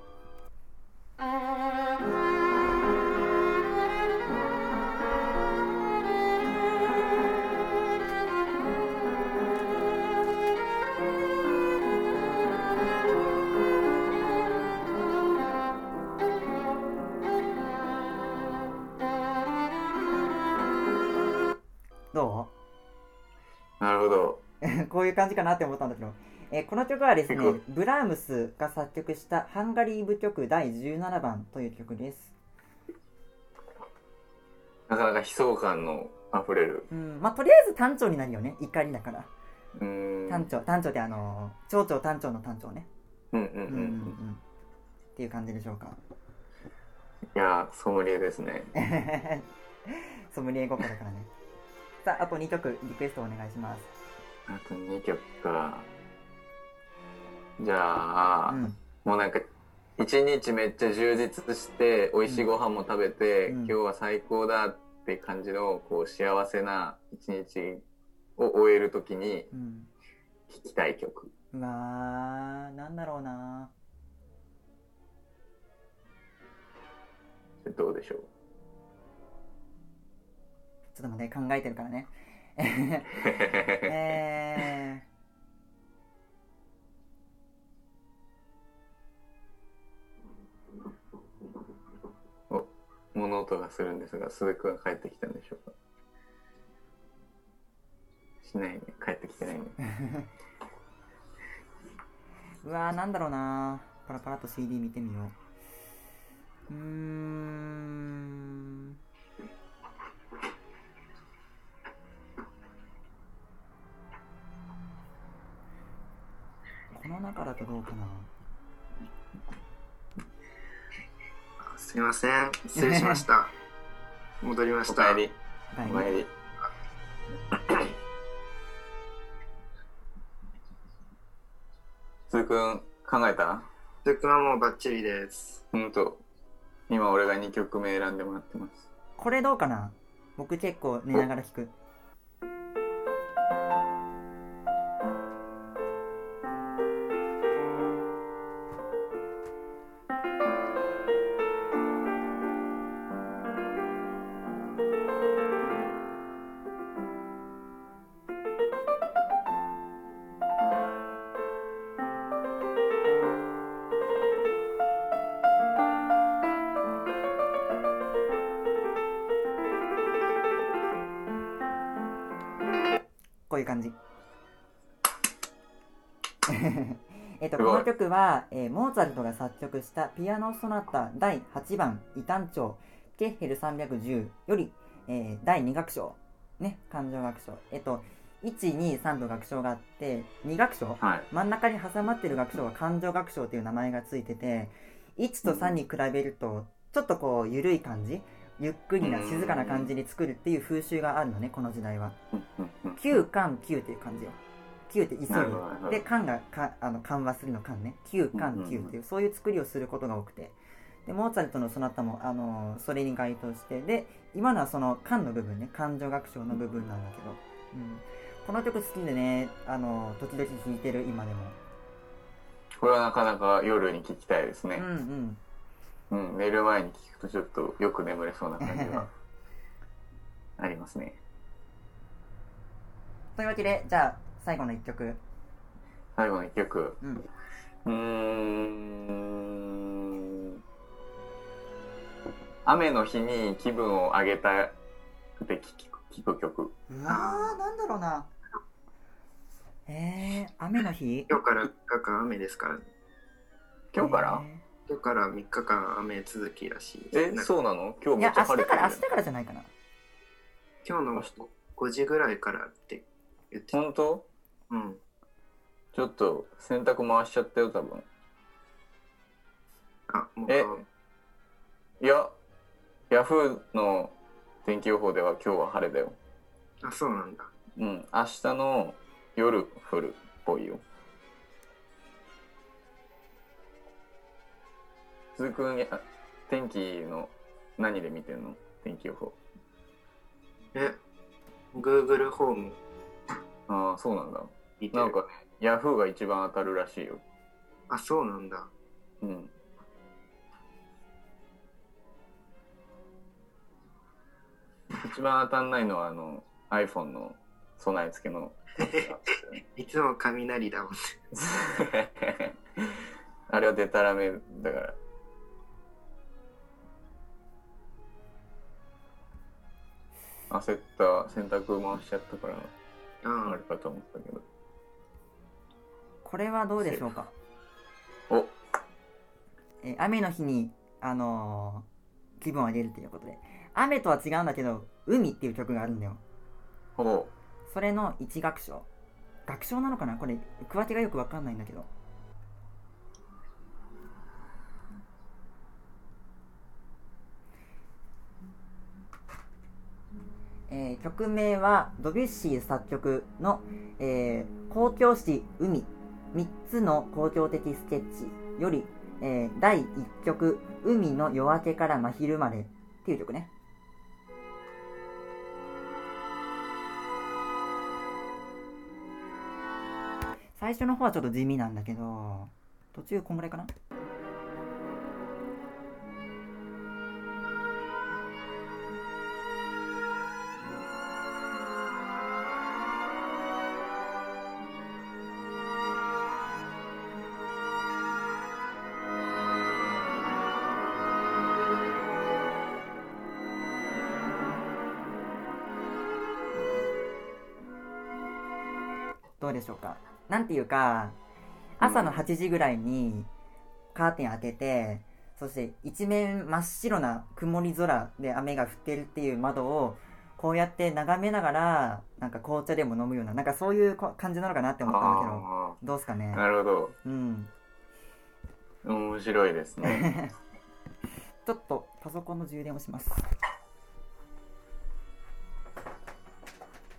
こういう感じかなって思ったんだけど、えーこの曲はですねブラームスが作曲したハンガリー舞曲第17番という曲です。なかなか悲壮感の溢れる。うん、まあ、とりあえず単調になるよね。怒りだから。うーん。単調、単調ってあのー、蝶々単調の単調ね。うんうんうんうんうんうん。っていう感じでしょうか。いやー、ソムリエですね。ソムリエ心からね。さあ、あと2曲リクエストお願いします。あと2曲か。じゃあ、うん。もうなんか、一日めっちゃ充実して、美味しいご飯も食べて、うん今日は最高だって感じの、こう、幸せな一日を終えるときにうん。聴きたい曲。うわー、なんだろうなどうでしょう？ょっと待って、考えてるからね。え物音がするんですが、鈴くんが帰ってきたんでしょうか？しないね。帰ってきてないね。うわー、なんだろうなパラパラっと CD 見てみよう。うーん。この中だとどうかなすいません。失礼しました。戻りました。おかえり。はいおかえり。鈴くん、考えた？ルクはもうバッチリです。ほんと。今俺が2曲目選んでもらってます。これどうかな？僕結構寝ながら聞く。ーツァルトが作曲したピアノソナタ第8番異端調ケッヘル310より、えー第2楽章、ね、感情楽章。えっと、1、2、3と楽章があって、2楽章、はい。真ん中に挟まってる楽章は感情楽章っていう名前がついてて、1と3に比べると、ちょっとこう、緩い感じ、ゆっくりな静かな感じに作るっていう風習があるのね、この時代は。うんうんうん9巻9っていう感じよ9って急ぐ。で巻がかあの緩和するの巻ね。9巻うんうんうん。9っていうそういう作りをすることが多くて。でモーツァルトのソナタもあのそれに該当して。で今のはその巻の部分ね。感情楽章の部分なんだけど、うん、この曲好きでねあの時々弾いてる今でも。これはなかなか夜に聞きたいですね。うん。うん。うん、寝る前に聞くとちょっとよく眠れそうな感じが ありますね。というわけでじゃあ最後の一曲。最後の一曲？うん。うーん。雨の日に気分を上げたくて聴く聴く曲。うわーなんだろうな。えー、雨の日？今日から3日間雨ですから、今日から、え今日から3日間雨続きらしい。え、そうなの？今日ーいやめっちゃ晴れてる明日から明日からじゃないかな。今日の5時ぐらいからって言ってた。本当？うん。ちょっと洗濯回しちゃったよ、多分。あ、もうえ？いや、ヤフーの天気予報では今日は晴れだよ。あ、そうなんだ。うん、明日の夜降るっぽいよ。鈴くん、あ天気の何で見てんの？天気予報。え、Google ホームああ、そうなんだ。見てるなんかね、ヤフーが一番当たるらしいよ。あ、そうなんだ。うん。一番当たんないのは、あの、iPhone の備え付けの。いつも雷だもんね。あれはデタラメだから。焦った洗濯回しちゃったから、うんあれ。かと思ったけど。これはどうでしょうか？おえー雨の日に、あのー気分を上げるということで。雨とは違うんだけど、海っていう曲があるんだよ。ほそれの一楽章。楽章なのかな？これ、区分けがよくわかんないんだけど。えー曲名はドビュッシー作曲の、えー公共詩海3つの公共的スケッチより、えー第1曲海の夜明けから真昼までっていう曲ね。最初の方はちょっと地味なんだけど、途中こんぐらいかな？ていうか朝の8時ぐらいにカーテン開けてそして一面真っ白な曇り空で雨が降ってるっていう窓をこうやって眺めながらなんか紅茶でも飲むようななんかそういうこ感じなのかなって思ったんだけどあどうすかね？あなるほど。うん。面白いですね。ちょっとパソコンの充電をします。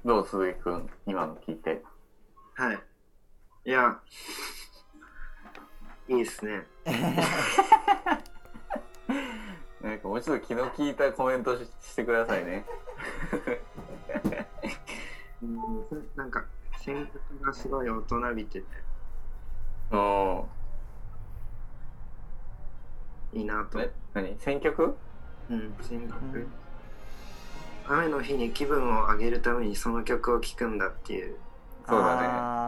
どう鈴木くん今の聞いて。はい。いや、いいですね。なんかもうちょっと気の利いたコメントししてくださいね うん、なんか、選曲がすごい大人びてて、おいいなと。え何？選曲？うん、選曲。うん雨の日に気分を上げるためにその曲を聴くんだっていう。そうだね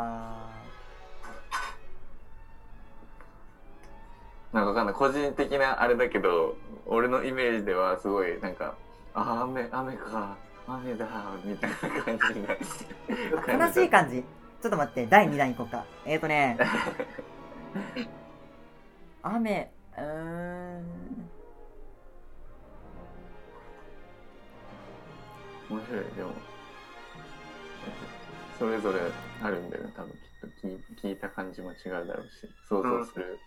なんかわかんない。個人的なあれだけど俺のイメージではすごいなんかあ雨雨か雨だみたいな感じになー悲しい感じ？ちょっと待って第2弾いこうか。えーとね。雨うーん。面白い。でもそれぞれあるんだよね多分きっと。聞い聞いた感じも違うだろうし想像する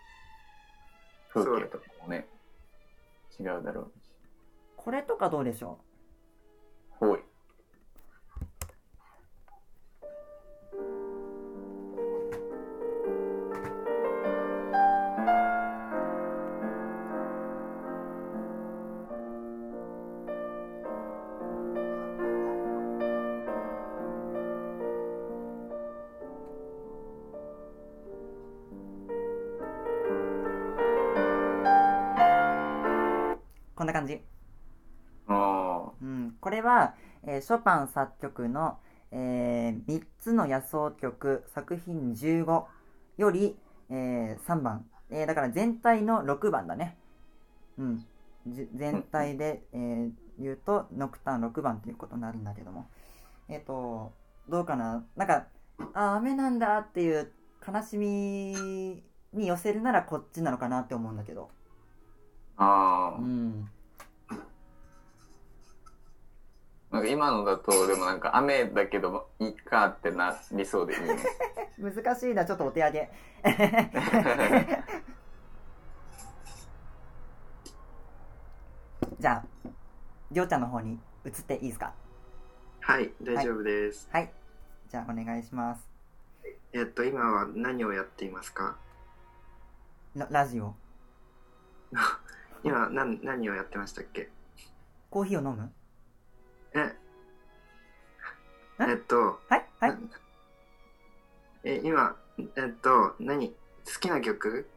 風景とかもね。違うだろうし。これとかどうでしょほいえーショパン作曲の、え3つの野草曲作品15より、え3番、えーだから全体の6番だね。うん。じ全体で、えー言うと、ノクターン6番ということになるんだけども。えっ、と、どうかな？なんか、あー、雨なんだっていう悲しみに寄せるならこっちなのかなって思うんだけど。あああうん。なんか今のだとでもなんか雨だけどいいかってなりそうでいいね 難しいな、ちょっとお手上げ。じゃあ、りょうちゃんの方に移っていいですか？はい、大丈夫です。はい。じゃあ、お願いします。えっと、今は何をやっていますか？ララジオ。今、何、何をやってましたっけ？コーヒーを飲む？え、えっと、はいはい。え、今、えっと、何？好きな曲？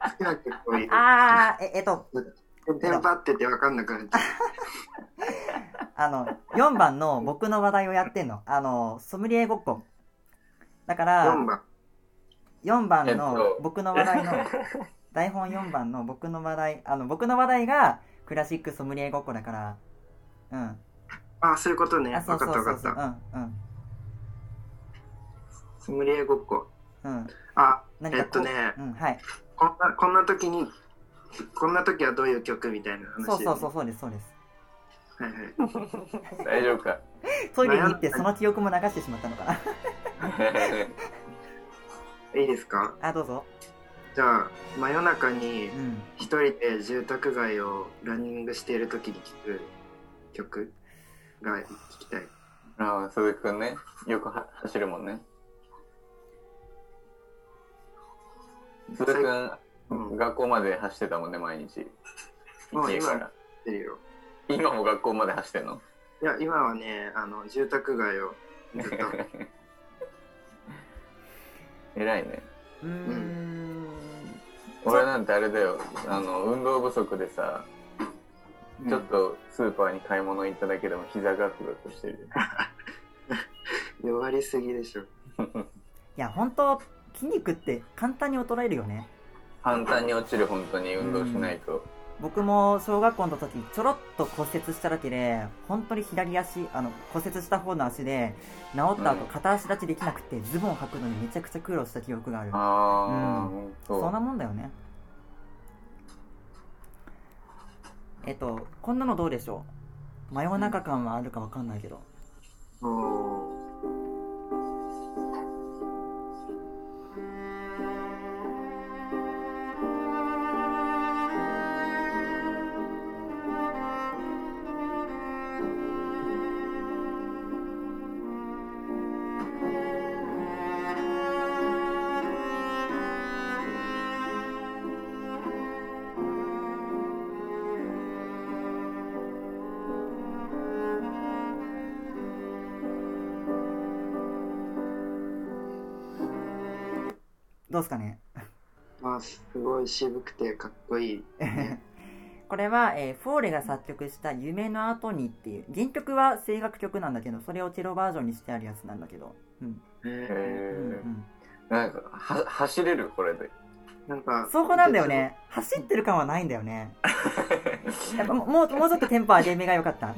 好きな曲を入れあー、え、えっと、テンパってて分かんなくなっちゃう。あの、4番の僕の話題をやってんの。あの、ソムリエごっこ。だから、4番。4番のと僕の話題の、台本4番の僕の話題、あの、僕の話題がクラシックソムリエごっこだから、うん。あ、そういうことね。分か。った分かった。うん、ソムリエごっこ。うん、うん。あ、えっとねこううん、はい。こんな、こんな時に、こんな時はどういう曲みたいな話。そうそうそう、そうです、そうです。はいはい。大丈夫か？トイレに行ってその記憶も流してしまったのかな。いいですか？あ、どうぞ。じゃあ、真夜中にうん。一人で住宅街をランニングしている時に聴く曲が聴きたい。ああ鈴木くんね。よくは走るもんね。鈴木くんうん。学校まで走ってたもんね毎日。もう今やってるよ。今も学校まで走ってんの？いや、今はね、あの、住宅街をずっと。偉いね。うーん。俺なんてあれだよ。あの運動不足でさちょっとスーパーに買い物行っただけでも膝ガクガクしてる。弱りすぎでしょ。いや、本当筋肉って簡単に衰えるよね。簡単に落ちる本当に運動しないと。僕も小学校の時ちょろっと骨折しただけで本当に左足あの骨折した方の足で治った後うん。片足立ちできなくてズボン履くのにめちゃくちゃ苦労した記憶がある。ああ、うん。そんなもんだよねえっとこんなのどうでしょう？真夜中感はあるかわかんないけど。おどうすかね？まあすごい渋くてかっこいい、ね、これは、えーフォーレが作曲した「夢の後に」っていう原曲は声楽曲なんだけどそれをチェロバージョンにしてあるやつなんだけど。うん。へうんへうん。えなんかは走れるこれで。ーなんかそこなんだよね。走ってる感はないんだよね。やっぱもうもうちょっとテンポ上げ目が良かった。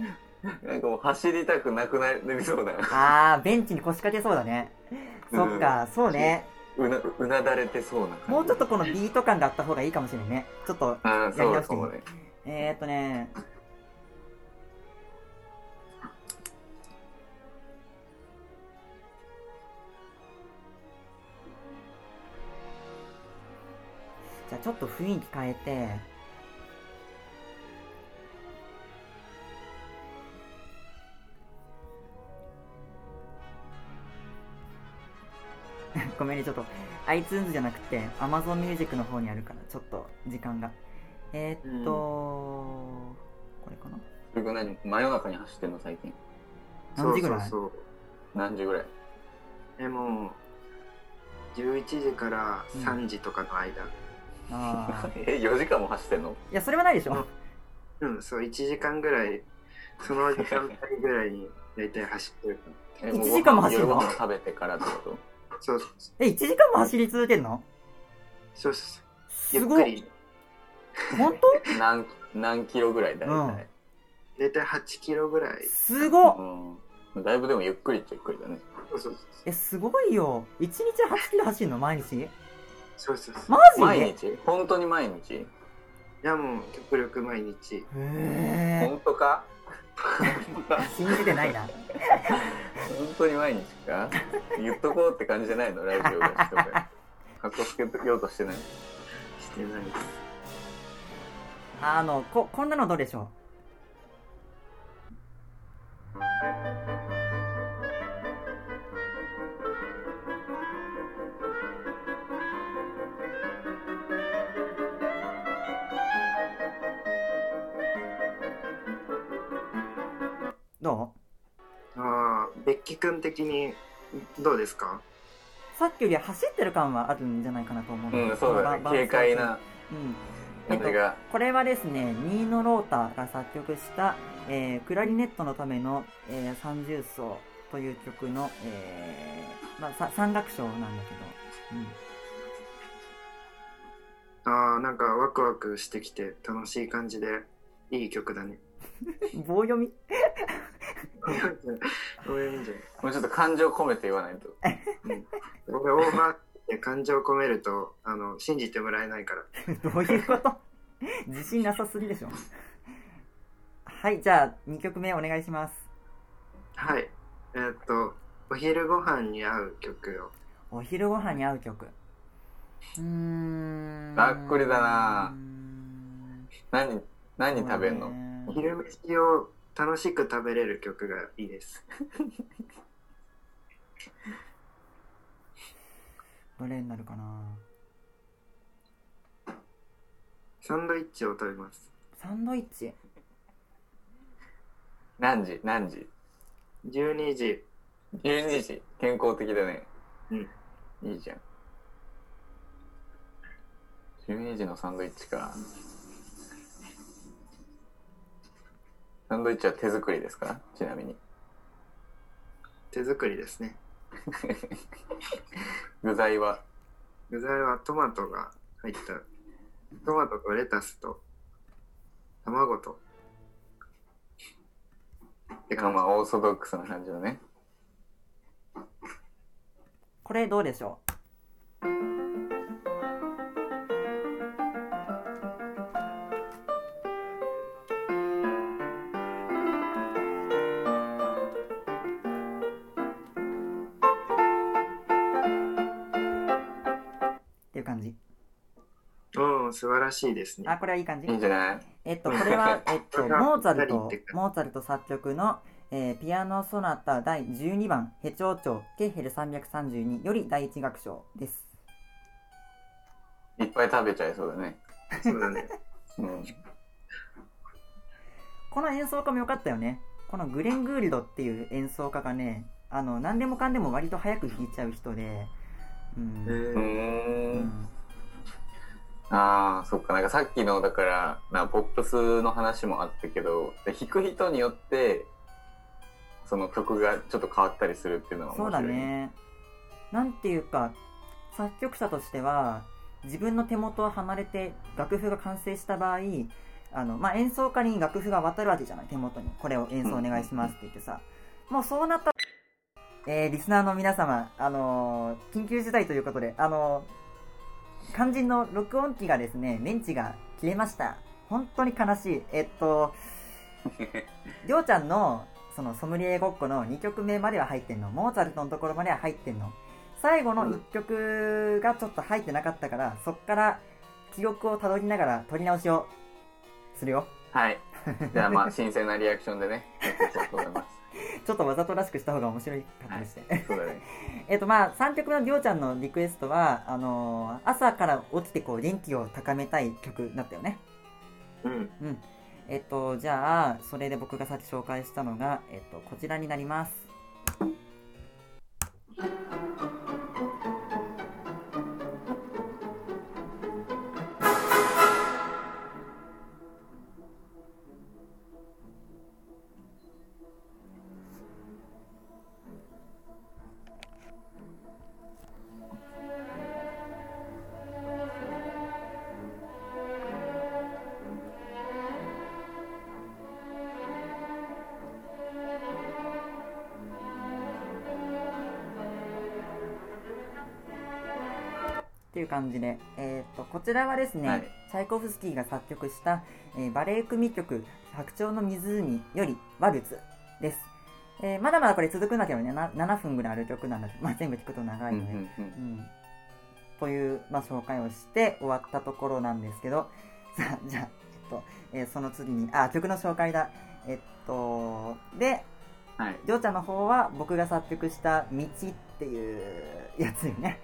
なんかもう走りたくなくなりそうだあーベンチに腰掛けそうだね。そっかそうねうなうなだれてそうな感じ。もうちょっとこのビート感があった方がいいかもしれないね。ちょっとあーそうかもね。えーっとね。じゃあちょっと雰囲気変えて ごめんねちょっと。iTunes じゃなくて Amazon Music の方にあるからちょっと時間が。えー、っと、これかな？それ何？真夜中に走ってんの最近。何時ぐらい？そうそう何時ぐらい？そうでも11時から3時とかの間。ああ え4時間も走ってんの？いやそれはないでしょ。うん、そう1時間ぐらいその時間帯ぐらいに大体走ってる。かえ1時間も走るの？夜ご飯食べてからってこと？らそうそう。え1時間も走り続けるの？そうそうすごい。ゆっくり。本 何何キロぐらいだいたい、大体8キロぐらい。当すごっ。うん、だいぶでもゆっくりっちゃゆっくりだね。そうそうえすごいよ。1日8キロ走るの？毎日？そうそうそう。マジ毎で日？本当に毎日？いやもう極力毎日。へえ本当か？信じてないな 本当に毎日か？言っとこうって感じじゃないの？ラジオだしとかかっこつけようとしてないしてないです。あのここんなのどうでしょう？どああベッキ君的にどうですか？うさっきより走ってる感はあるんじゃないかなと思ううんそうだね。バ軽快なうん。えっとこれはですねニーノ・ロータが作曲した、えークラリネットのための、えー三重奏という曲の、えーまあ、さ三楽章なんだけど、ああなんかワクワクしてきて楽しい感じでいい曲だね。うん、棒読み？じゃもうちょっと感情込めて言わないと。俺オーバーって感情込めるとあの信じてもらえないから。どういうこと？自信なさすぎでしょ。はいじゃあ2曲目お願いします。はい。えーっとお昼ご飯に合う曲を。お昼ご飯に合う曲。うーん。ざっくりだな。何何食べんの？昼飯を楽しく食べれる曲がいいです。どれになるかな？サンドイッチを食べます。サンドイッチ？何時？何時？12時。12時。健康的だね。うん。いいじゃん。12時のサンドイッチかサンドイッチは手作りですか？ちなみに。手作りですね。具材は？具材はトマトが入ったトマトとレタスと卵と。てか、まあまあ、オーソドックスな感じのね。これどうでしょう？素晴らしいですね。あ、これはいい感じいいんじゃない？えっと、これは、えっと、モーツァルトモーツァルト作曲の、えーピアノソナタ第12番、ヘ長調、ケッヘル332より第一楽章です。いっぱい食べちゃいそうだね。そうだね。うん。この演奏家も良かったよね。このグレン・グールドっていう演奏家がね、あの、何でもかんでも割と早く弾いちゃう人で、うん。えうん。ああ、そっか。なんかさっきの、だから、なポップスの話もあったけど、で弾く人によって、その曲がちょっと変わったりするっていうのはそう面白い。だ。ね。なんていうか、作曲者としては、自分の手元を離れて楽譜が完成した場合、あの、まあ、演奏家に楽譜が渡るわけじゃない、手元に。これを演奏お願いしますって言ってさ。もうそうなったえー、リスナーの皆様、あのー緊急事態ということで、あのー肝心の録音機がですね、電池が切れました。本当に悲しい。えっと、りょうちゃんの、そのソムリエごっこの2曲目までは入ってんの。モーツァルトのところまでは入ってんの。最後の1曲がちょっと入ってなかったから、そっから記憶をたどりながら撮り直しをするよ。はい。じゃあまあ、新鮮なリアクションでね、やっていきたいと思います。ちょっとわざとらしくした方が面白いかったりして。そうだね。えっとまあ、3曲目のりょうちゃんのリクエストは、あのー朝から起きてこう元気を高めたい曲だったよね。うん。うん。えっと、じゃあ、それで僕がさっき紹介したのが、えっと、こちらになります。こちらはですね、はい。チャイコフスキーが作曲した、えーバレエ組曲「白鳥の湖」より「ワルツ」です、えーまだまだこれ続くんだけどねな7分ぐらいある曲なんだけど、まあ、全部聞くと長いので、うんうんうんうん。という、まあ、紹介をして終わったところなんですけど さあじゃあ、えっとえーその次にあ曲の紹介だ。えっとではい。ちゃんの方は僕が作曲した「道」っていうやつよね。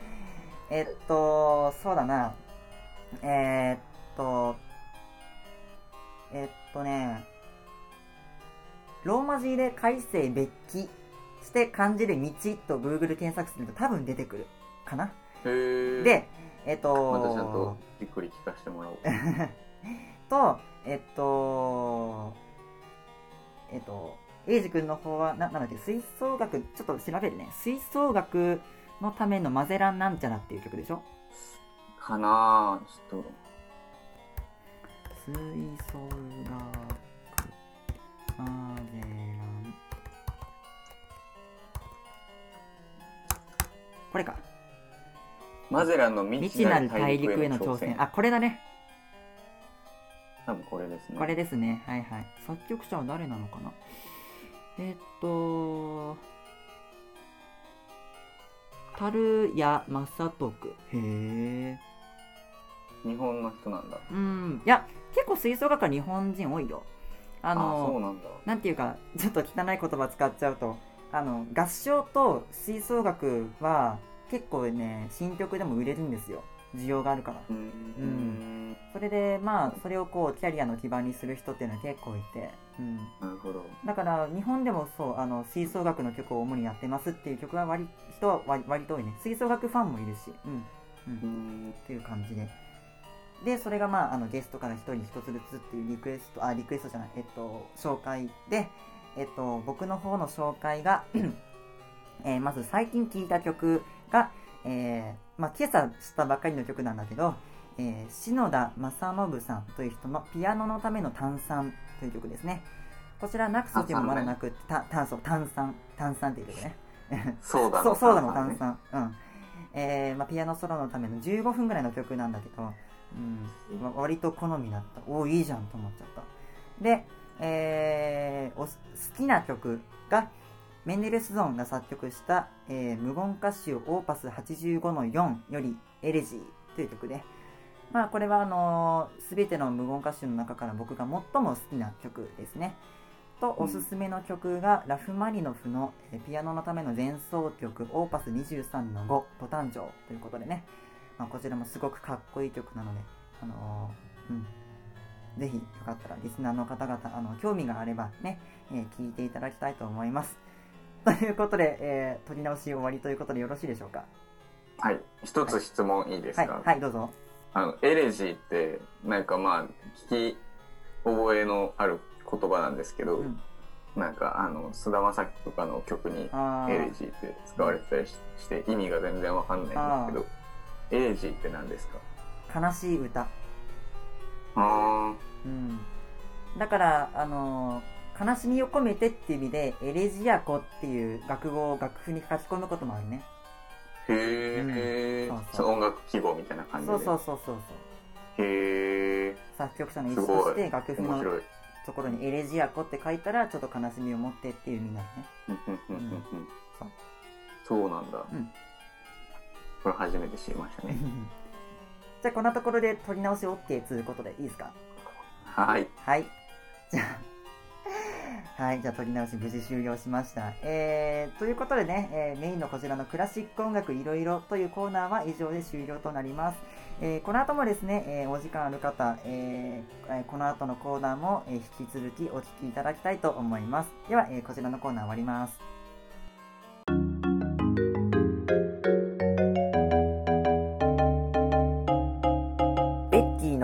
えっとそうだなえーっとえっとねローマ字で改正別記して漢字で道と Google 検索すると多分出てくるかなでえっとまたちゃんとじっくり聞かせてもらおう。と、えっと、えっと、エイジ君の方は、な、なんだっけ、吹奏楽、ちょっと調べるね。吹奏楽のためのマゼランなんちゃらっていう曲でしょかなぁ、ちょっと。吹奏楽、マゼラン。これか。マゼランの未未知なる大陸への挑戦。あ、これだね。多分これですね。これですね。はいはい。作曲者は誰なのかなえっと、樽谷正徳。へえ。日本の人なんだ。うん。いや、結構吹奏楽は日本人多いよ。ああの、そうなんだ。なんていうか、ちょっと汚い言葉使っちゃうと、あの、合唱と吹奏楽は結構ね、新曲でも売れるんですよ。需要があるから。うーん。それで、まあ、それをこう、キャリアの基盤にする人っていうのは結構いて、うん。なるほど。だから日本でもそうあの吹奏楽の曲を主にやってますっていう曲は割人は割割と多いね吹奏楽ファンもいるしうんううーん。っていう感じででそれがまああのゲストから一人一つずつっていうリクエストあリクエストじゃないえっと紹介でえっと僕の方の紹介が、えーまず最近聴いた曲が、えーまあ、今朝したばっかりの曲なんだけど、えー篠田正信さんという人の「ピアノのための炭酸」という曲ですね。こちらなくそちもまだなくた炭素炭酸炭酸っていう曲ね。そうだそうそうだの炭ね。酸、うん。えーまあ、ピアノソロのための15分ぐらいの曲なんだけど、うん。割と好みだった。おおいいじゃんと思っちゃった。で、えーお好きな曲がメンデルスゾーンが作曲した、えー無言歌集オーパス85の4よりエレジーという曲で、まあこれはあのすべての無言歌集の中から僕が最も好きな曲ですね。と、おすすめの曲が、ラフマニノフのえーピアノのための前奏曲、オーパス23の5、ト誕生ということでね、まあ、こちらもすごくかっこいい曲なので、あのーうん。ぜひ、よかったら、リスナーの方々、あの、興味があればね、えー聞いていただきたいと思います。ということで、えー、取り直し終わりということでよろしいでしょうか？はい一つ質問いいですはい、か、はい、どうぞ。あのエレジーってなんかまあ聞き覚えのある言葉なんですけど、うんなんかあの菅田将暉とかの曲にあエレジーって使われてたりしして意味が全然わかんないんですけどエレジーって何ですか？ー悲しい歌。あうん。だから、あのー悲しみを込めてっていう意味で、エレジアコっていう楽語を楽譜に書き込むこともあるね。ー。へえ、うん音楽記号みたいな感じで。そうそうそうそうそう。へえ作曲者の意す思として楽譜のところにエレジアコって書いたら、ちょっと悲しみを持ってっていう意味になるね。うんうんうんうん。うん。そう。そうなんだ、うんこれ初めて知りましたね じゃあ、こんなところで取り直し OK ということでいいですか？はいはい。じゃあ、はい、じゃあ取り直し無事終了しました。えー、ということでね、えーメインのこちらのクラシック音楽いろいろというコーナーは以上で終了となります。えーこの後もですね、えーお時間ある方、えーえーこの後のコーナーも、えー引き続きお聞きいただきたいと思います。では、えーこちらのコーナー終わります。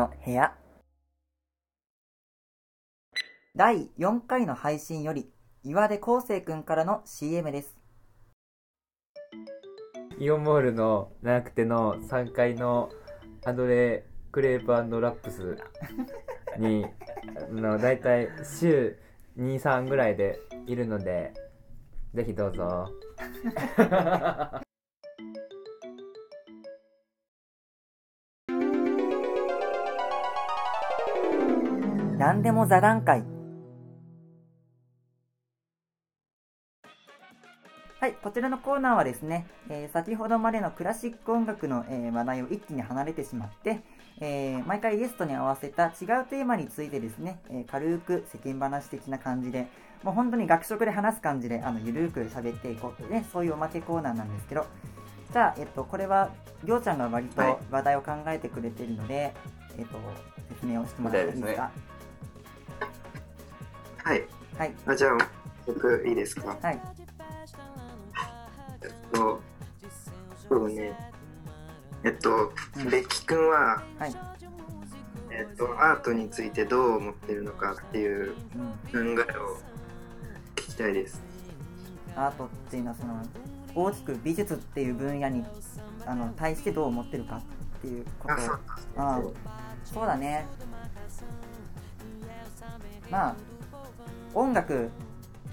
の部屋。第4回の配信より岩出康生くんからの CM です。イオンモールの長くての3階のアドレクレープラップスにあ のだいたい週23ぐらいでいるのでぜひどうぞ。何でも座談会。はい、こちらのコーナーはですね、えー先ほどまでのクラシック音楽の、えー話題を一気に離れてしまって、えー毎回ゲストに合わせた違うテーマについてですね、えー軽く世間話的な感じで、もう本当に学食で話す感じで、あの、ゆるーく喋っていこうというね、そういうおまけコーナーなんですけど、じゃあ、えっと、これは、りょうちゃんが割とはい。話題を考えてくれているので、えっと、説明をしてもらっていいですか？はい。はい、あじゃあ、僕いいですか？はい。えっと、そうね。えっと、うんベッキ君は、はい。えっと、アートについてどう思ってるのかっていううん考えを聞きたいです。アートっていうのはその大きく美術っていう分野にあの対してどう思ってるかっていうことあ、そうあそうだねまあ音楽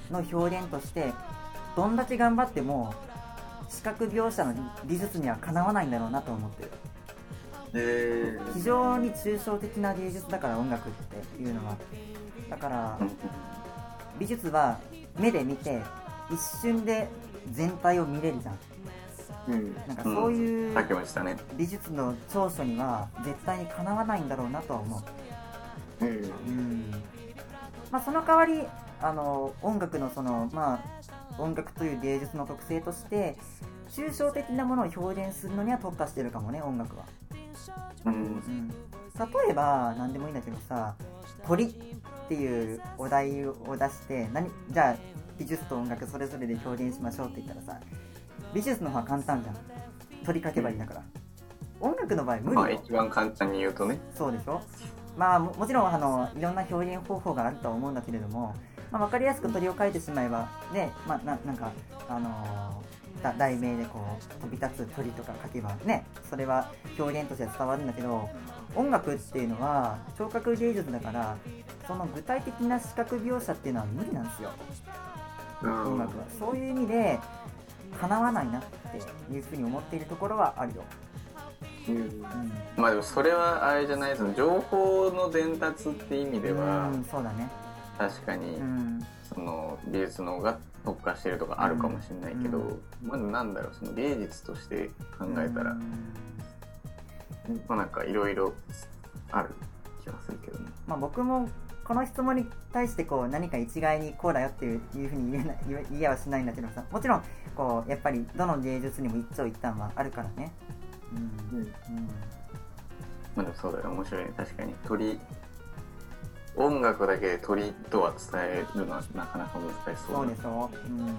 の表現としてどんだけ頑張っても視覚描写の美術にはかなわないんだろうなと思ってる。え非常に抽象的な芸術だから音楽っていうのはだからうん美術は目で見て一瞬で全体を見れるじゃん。うん。なんかそういう美術の長所には絶対にかなわないんだろうなとは思う。うん。うんまあその代わりあの音楽のそのまあ音楽という芸術の特性として抽象的なものを表現するのには特化してるかもね音楽は、うんうん、例えば何でもいいんだけどさ鳥っていうお題を出して何じゃあ美術と音楽それぞれで表現しましょうって言ったらさ美術の方は簡単じゃん。鳥書けばいいんだから。音楽の場合無理よ、まあ一番簡単に言うとね。そうでしょ？まあももちろんあのいろんな表現方法があるとは思うんだけれども、まあ、分かりやすく鳥を描いてしまえばねまあななんかあのーだ題名でこう飛び立つ鳥とか書けばねそれは表現として伝わるんだけど音楽っていうのは聴覚芸術だからその具体的な視覚描写っていうのは無理なんですよ。音楽は。そういう意味で叶わないなっていうふうに思っているところはあるよ、うん。うんまあでもそれはあれじゃないその情報の伝達って意味ではうんそうだね。確かにうん。その美術の方が特化してるとかあるかもしれないけど、うん。まずなんだろうその芸術として考えたら、うんまあなんかいろいろある気がするけどね。まあ、僕もこの質問に対してこう何か一概にこうだよっていういうふうに言えな言えはしないんだけどさもちろんこうやっぱりどの芸術にも一長一短はあるからねうん。うん。まあでもそうだよ面白い確かに鳥音楽だけで鳥とは伝えるのはなかなか難しそうそうでしょ、うん、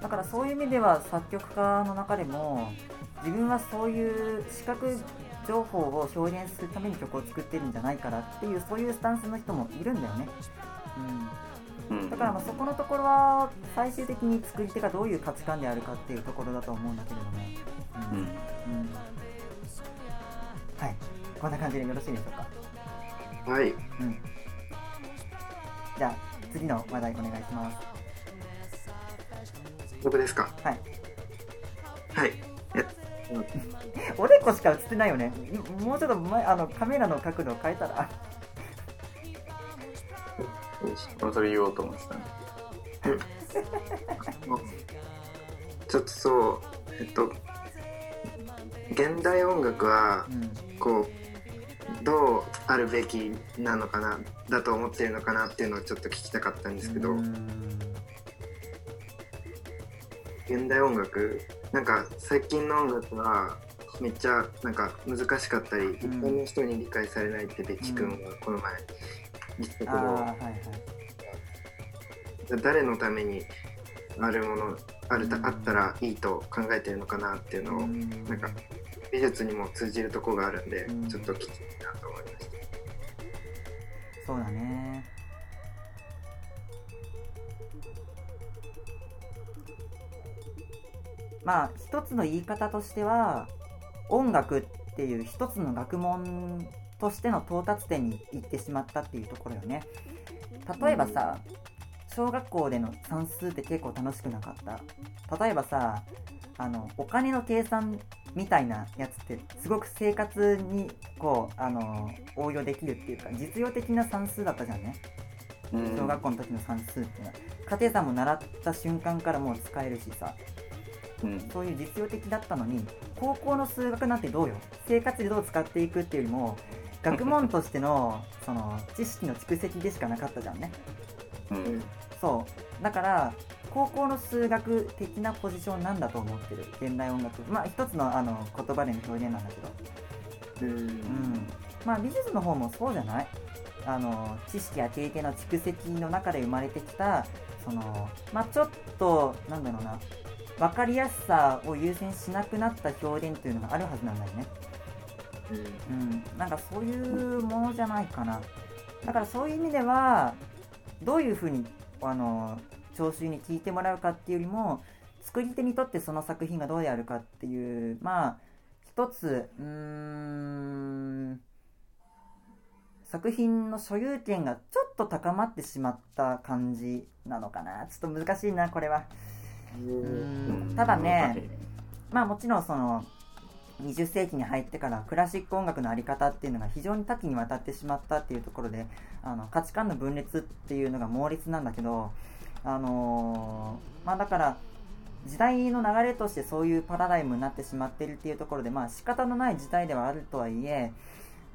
だからそういう意味では作曲家の中でも自分はそういう視覚情報を表現するために曲を作ってるん。じゃないからっていうそういうスタンスの人もいるん。だよね、うん。だからまあそこのところは最終的に作り手がどういう価値観であるかっていうところだと思うんだけれども、うん。うん。うんはい。こんな感じでよろしいでしょうか？はい。うん。じゃあ次の話題お願いします。僕ですか？はい。はい。え おでこしか映ってないよね。いもうちょっと前あのカメラの角度変えたらそれ言おうと思ってた。ね ちょっとそうえっと現代音楽はうんこうどうあるべきなのかなだと思ってるのかなっていうのをちょっと聞きたかったんですけど、うん。現代音楽なんか最近の音楽はめっちゃなんか難しかったり、一般の人に理解されないってベッキ君はこの前言ってたけど、ああはいはい。誰のためにあるものあるあったらいいと考えてるのかなっていうのを、うん。なんか美術にも通じるとこがあるんで、うん。ちょっと聞きたいなと思いました。そうだね。まあ一つの言い方としては音楽っていう一つの学問としての到達点に行ってしまったっていうところよね。例えばさ、小学校での算数って結構楽しくなかった？例えばさあのお金の計算みたいなやつってすごく生活にこうあの応用できるっていうか実用的な算数だったじゃんね。うん。小学校の時の算数っていうのは。家庭算も習った瞬間からもう使えるしさ。うん。そういう実用的だったのに高校の数学なんてどうよ？生活でどう使っていくっていうよりも学問としてのその知識の蓄積でしかなかったじゃんね。うんそう。だから高校の数学的なポジションなんだと思ってる現代音楽まあ一つのあの言葉での表現なんだけど。うん。うん。まあ美術の方もそうじゃない？あの知識や経験の蓄積の中で生まれてきたそのまあちょっとなんだろうな。分かりやすさを優先しなくなった表現というのがあるはずなんだよねうん。なんかそういうものじゃないかな。だからそういう意味ではどういうふうにあの聴衆に聞いてもらうかっていうよりも作り手にとってその作品がどうであるかっていうまあ一つうーん作品の所有権がちょっと高まってしまった感じなのかな。ちょっと難しいなこれは。ううん。んただねまあもちろんその20世紀に入ってからクラシック音楽のあり方っていうのが非常に多岐にわたってしまったっていうところであの価値観の分裂っていうのが猛烈なんだけどあのーまあだから時代の流れとしてそういうパラダイムになってしまってるっていうところでまあ仕方のない時代ではあるとはいえ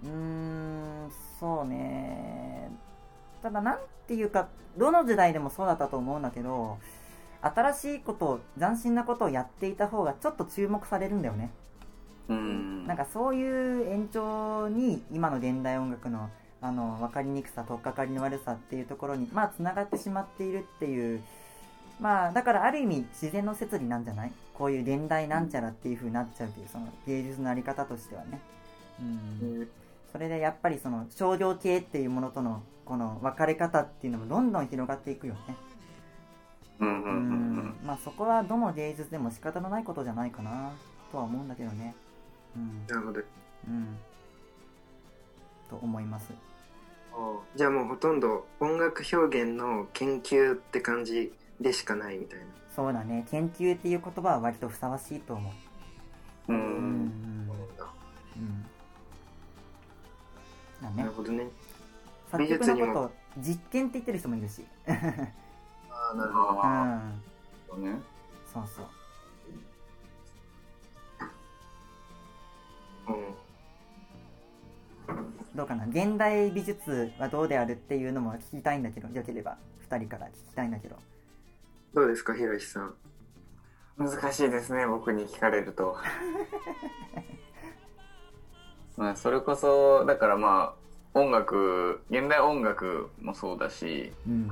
うーんそうね。ただなんていうかどの時代でもそうだったと思うんだけど新しいことを斬新なことをやっていた方がちょっと注目されるんだよね。うん。なんかそういう延長に今の現代音楽のあの分かりにくさ取っかかりの悪さっていうところにまあつながってしまっているっていうまあだからある意味自然の摂理なんじゃない？こういう現代なんちゃらっていう風になっちゃうっていうその芸術のあり方としてはね。うん。それでやっぱりその商業系っていうものとのこの分かれ方っていうのもどんどん広がっていくよね。うん。まあそこはどの芸術でも仕方のないことじゃないかなとは思うんだけどねうん。なるほどうん。と思います。じゃあもうほとんど音楽表現の研究って感じでしかないみたいな。そうだね。研究っていう言葉は割とふさわしいと思う。ううんうんん。うんだ。なね。るほどね。作曲美術にも。のこと実験って言ってる人もいるし。ああなるほど。うあんあね。そうそうどうかな。現代美術はどうであるっていうのも聞きたいんだけどよければ。2人から聞きたいんだけど。どうですかひろしさん。難しいですね僕に聞かれると。まあそれこそだからまあ音楽現代音楽もそうだしうん。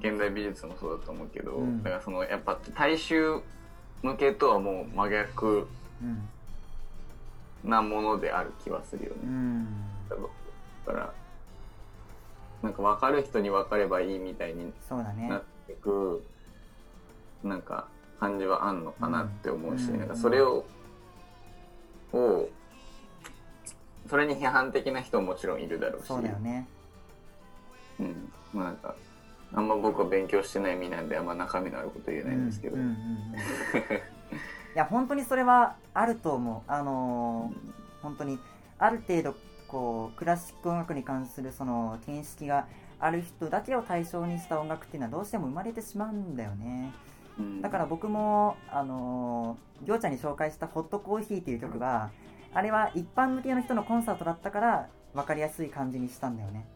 現代美術もそうだと思うけど、うん。だからそのやっぱ大衆向けとはもう真逆うん。なものである気はするよね、うんだからなんか分かる人に分かればいいみたいになっていくなんか感じはあんのかなって思うし、うん。なんかそれををそれに批判的な人ももちろんいるだろうし。そうだよね。うん、まあなんかあんま僕は勉強してない身なんであんま中身のあること言えないんですけど、いや本当にそれはあると思う。あのー本当にある程度こうクラシック音楽に関するその見識がある人だけを対象にした音楽っていうのはどうしても生まれてしまうんだよね。うん。だから僕もあのー、りょうちゃんに紹介した「ホットコーヒー」っていう曲はあれは一般向けの人のコンサートだったから分かりやすい感じにしたんだよね。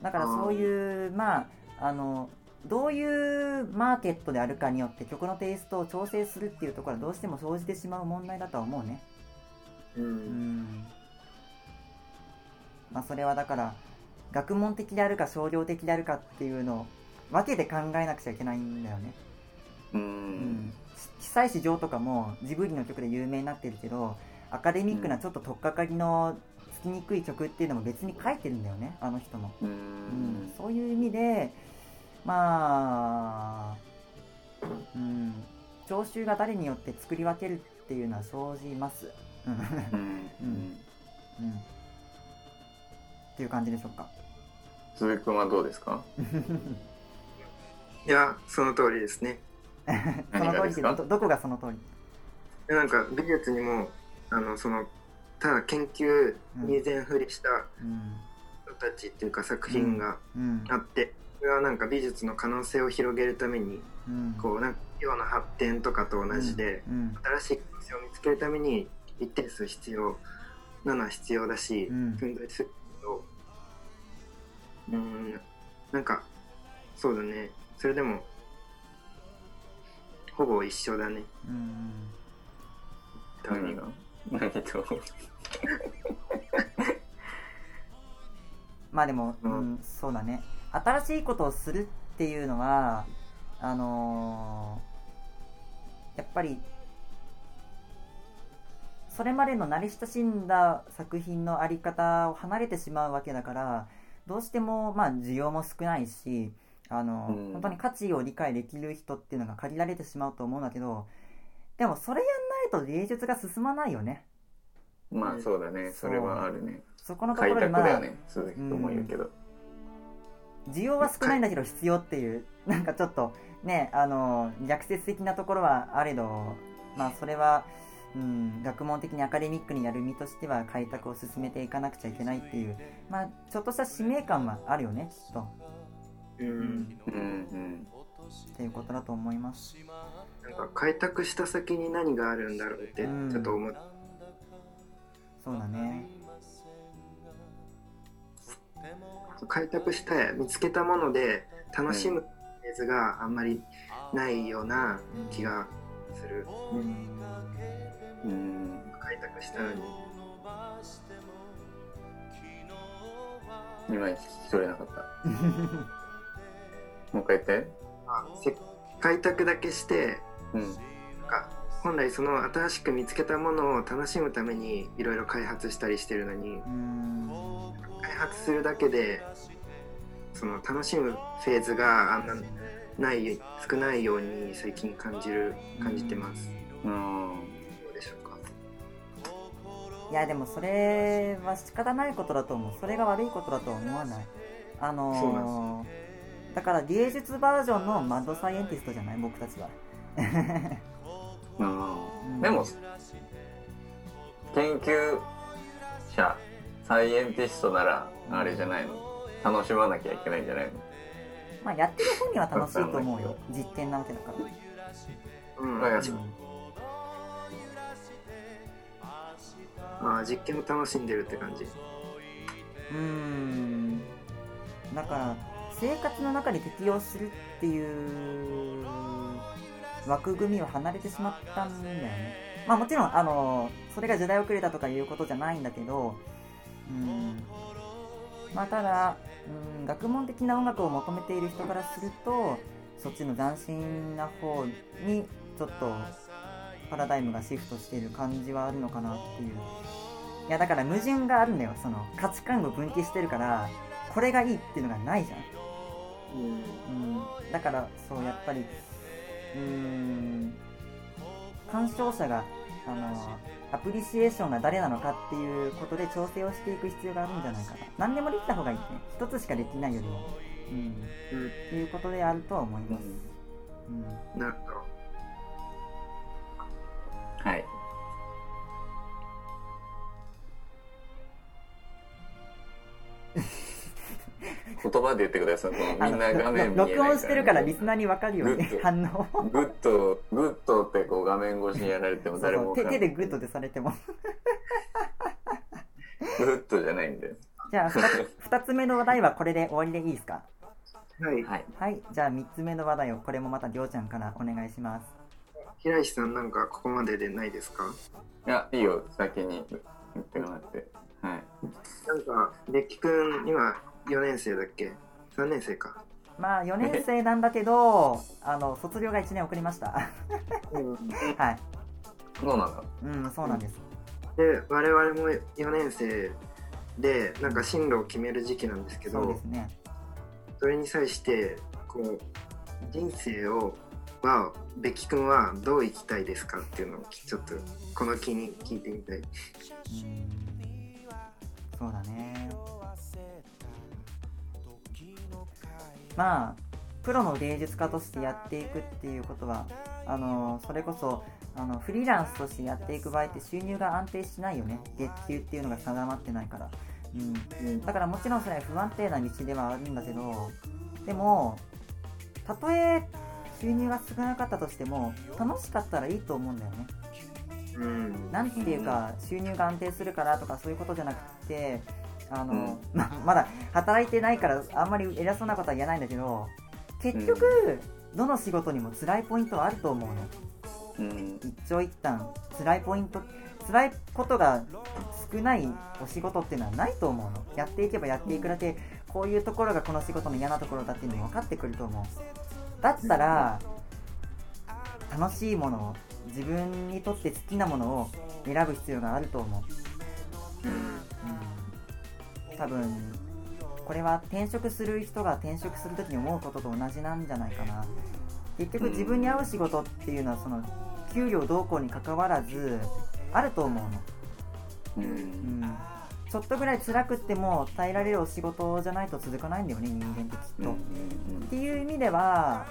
だからそういうまああのどういうマーケットであるかによって曲のテイストを調整するっていうところはどうしても生じてしまう問題だとは思うね。ううんんまあそれはだから学問的であるか商業的であるかっていうのを分けて考えなくちゃいけないんだよね。ううん。ん久石譲とかもジブリの曲で有名になってるけどアカデミックなちょっと取っかかりのつきにくい曲っていうのも別に書いてるんだよねあの人も、ううん。ん、そういう意味でまあうん。聴衆が誰によって作り分けるっていうのは生じます。うん。うん。うん。うんっていう感じでしょうか？鈴木君はどうですか？いやその通りですね。その通りけどどどこがその通り？でなんか美術にもあのそのただ研究に全振りしたうん。人たちっていうか作品がうん。あって、それはなんか美術の可能性を広げるためにうん。こうなんか企業の発展とかと同じで、うん。新しい可能性を見つけるために一定数必要なのは必要だし、うん。存在するけどうんなんかそうだね。それでもほぼ一緒だね。うん何が何とまあでも、ううんん、そうだね。新しいことをするっていうのはあのーやっぱりそれまでの慣れ親しんだ作品のあり方を離れてしまうわけだからどうしてもまあ需要も少ないしあのーうん。本当に価値を理解できる人っていうのが限られてしまうと思うんだけどでもそれやんないと芸術が進まないよね。まあそうだね。それはあるね。そこのとこ開ろでまあね鈴木君も言うけど。需要は少ないんだけど必要っていう なんかちょっとねあの逆説的なところはあれどまあそれは、うん、学問的にアカデミックにやる身としては開拓を進めていかなくちゃいけないっていうまあちょっとした使命感はあるよねきっと、うん、うん、っていうことだと思います。なんか開拓した先に何があるんだろうってうん。ちょっと思う、そうだね。開拓した見つけたもので楽しむフェーズがあんまりないような気がする、うん。うん開拓したの。にいまいち聞き取れなかった。もう一回言って。あせ開拓だけしてうんなんか本来その新しく見つけたものを楽しむためにいろいろ開発したりしてるのにうん開発するだけでその楽しむフェーズがあんなない少ないように最近感じる感じてます、うんいやでもそれは仕方ないことだと思う。それが悪いことだとは思わない。あのーだから芸術バージョンのマッドサイエンティストじゃない？僕たちは。うん。でも研究者サイエンティストならあれじゃないの？楽しまなきゃいけないんじゃないの？まあやってる本人は楽しいと思うよ。実験なわけだから。うんだからあ実験を楽しんでるって感じ。うーん。だから生活の中に適応するっていう枠組みを離れてしまったんだよね。まあもちろんあのそれが時代遅れたとかいうことじゃないんだけどうん。まあただうん学問的な音楽を求めている人からするとそっちの斬新な方にちょっとパラダイムがシフトしている感じはあるのかなっていう。いやだから矛盾があるんだよ。その価値観を分岐してるからこれがいいっていうのがないじゃん。うん。だからそうやっぱりうーん。鑑賞者があのアプリシエーションが誰なのかっていうことで調整をしていく必要があるんじゃないかな。何でもできた方がいいね一つしかできないよりも。うん。うん。っていうことであるとは思います、うん、なるほどはい。言葉で言ってください。みんな画面見えない録音してるからリスナーに分かるようにグッド。反応。グッド、グッドってこう画面越しにやられてもそうそう手誰もわかんない。手でグッドでされても。グッドじゃないんで。じゃあ 2つ目の話題はこれで終わりでいいですか？はい。はい。はいじゃあ3つ目の話題をこれもまたりょうちゃんからお願いします平石さんなんかここまででないですか？いや、いいよ、先に言ってもらって。はい。なんかベッキ君今4年生だっけ？3年生か。まあ4年生なんだけど あの卒業が1年遅れました。はい。そうなんだ。うんそうなんです。で我々も4年生でなんか進路を決める時期なんですけどそうですね。それに際してこう人生をはベッキ君はどう生きたいですかっていうのをちょっとこの気に聞いてみたい。うんそうだね。まあプロの芸術家としてやっていくっていうことはあのそれこそあのフリーランスとしてやっていく場合って収入が安定しないよね。月給っていうのが定まってないから、うん、だからもちろんそれは不安定な道ではあるんだけどでもたとえ収入が少なかったとしても楽しかったらいいと思うんだよね。うん。なんていうか収入が安定するからとかそういうことじゃなくてあの、うん。ままだ働いてないからあんまり偉そうなことは言えないんだけど結局、どの仕事にも辛いポイントはあると思うの。うん。一長一短。辛いポイント辛いことが少ないお仕事っていうのはないと思うの。やっていけばやっていくだけこういうところがこの仕事の嫌なところだっていうのも分かってくると思うだったら楽しいものを自分にとって好きなものを選ぶ必要があると思う、うん、多分これは転職する人が転職する時に思うことと同じなんじゃないかな。結局自分に合う仕事っていうのはその給料動向に関わらずあると思うの、う。うんん、ちょっとぐらい辛くっても耐えられるお仕事じゃないと続かないんだよね人間ってきっと、っていう意味では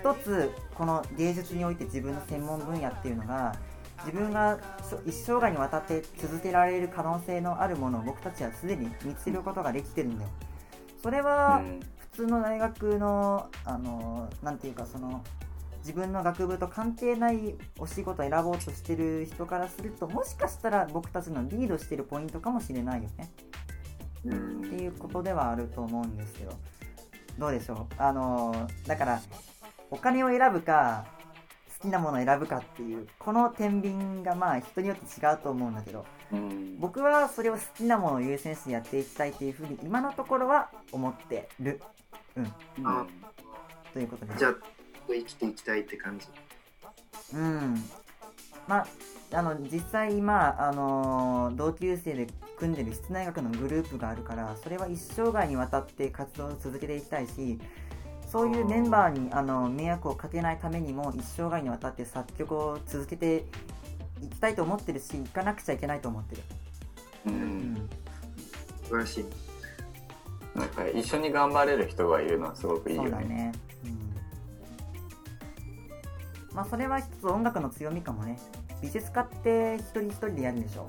一つこの芸術において自分の専門分野っていうのが自分が一生涯にわたって続けられる可能性のあるものを僕たちはすでに見つけることができてるんだよ。それは普通の大学のあのなんていうかその自分の学部と関係ないお仕事を選ぼうとしてる人からするともしかしたら僕たちのリードしてるポイントかもしれないよね。うんっていうことではあると思うんですけどどうでしょう？あのだからお金を選ぶか好きなものを選ぶかっていうこの天秤がまあ人によって違うと思うんだけどうん。僕はそれを好きなものを優先してやっていきたいというふうに今のところは思ってる。あということでじゃあ生きていきたいって感じ。うん。まああの実際今、あの同級生で組んでる室内学のグループがあるからそれは一生涯にわたって活動を続けていきたいしそういうメンバーにあの迷惑をかけないためにも一生涯にわたって作曲を続けていきたいと思ってるし行かなくちゃいけないと思ってる、ううん。ん、素晴らしい。なんか一緒に頑張れる人がいるのはすごくいいよね。そうだね、うん、まあそれは一つ音楽の強みかもね。美術家って一人一人でやるんでしょ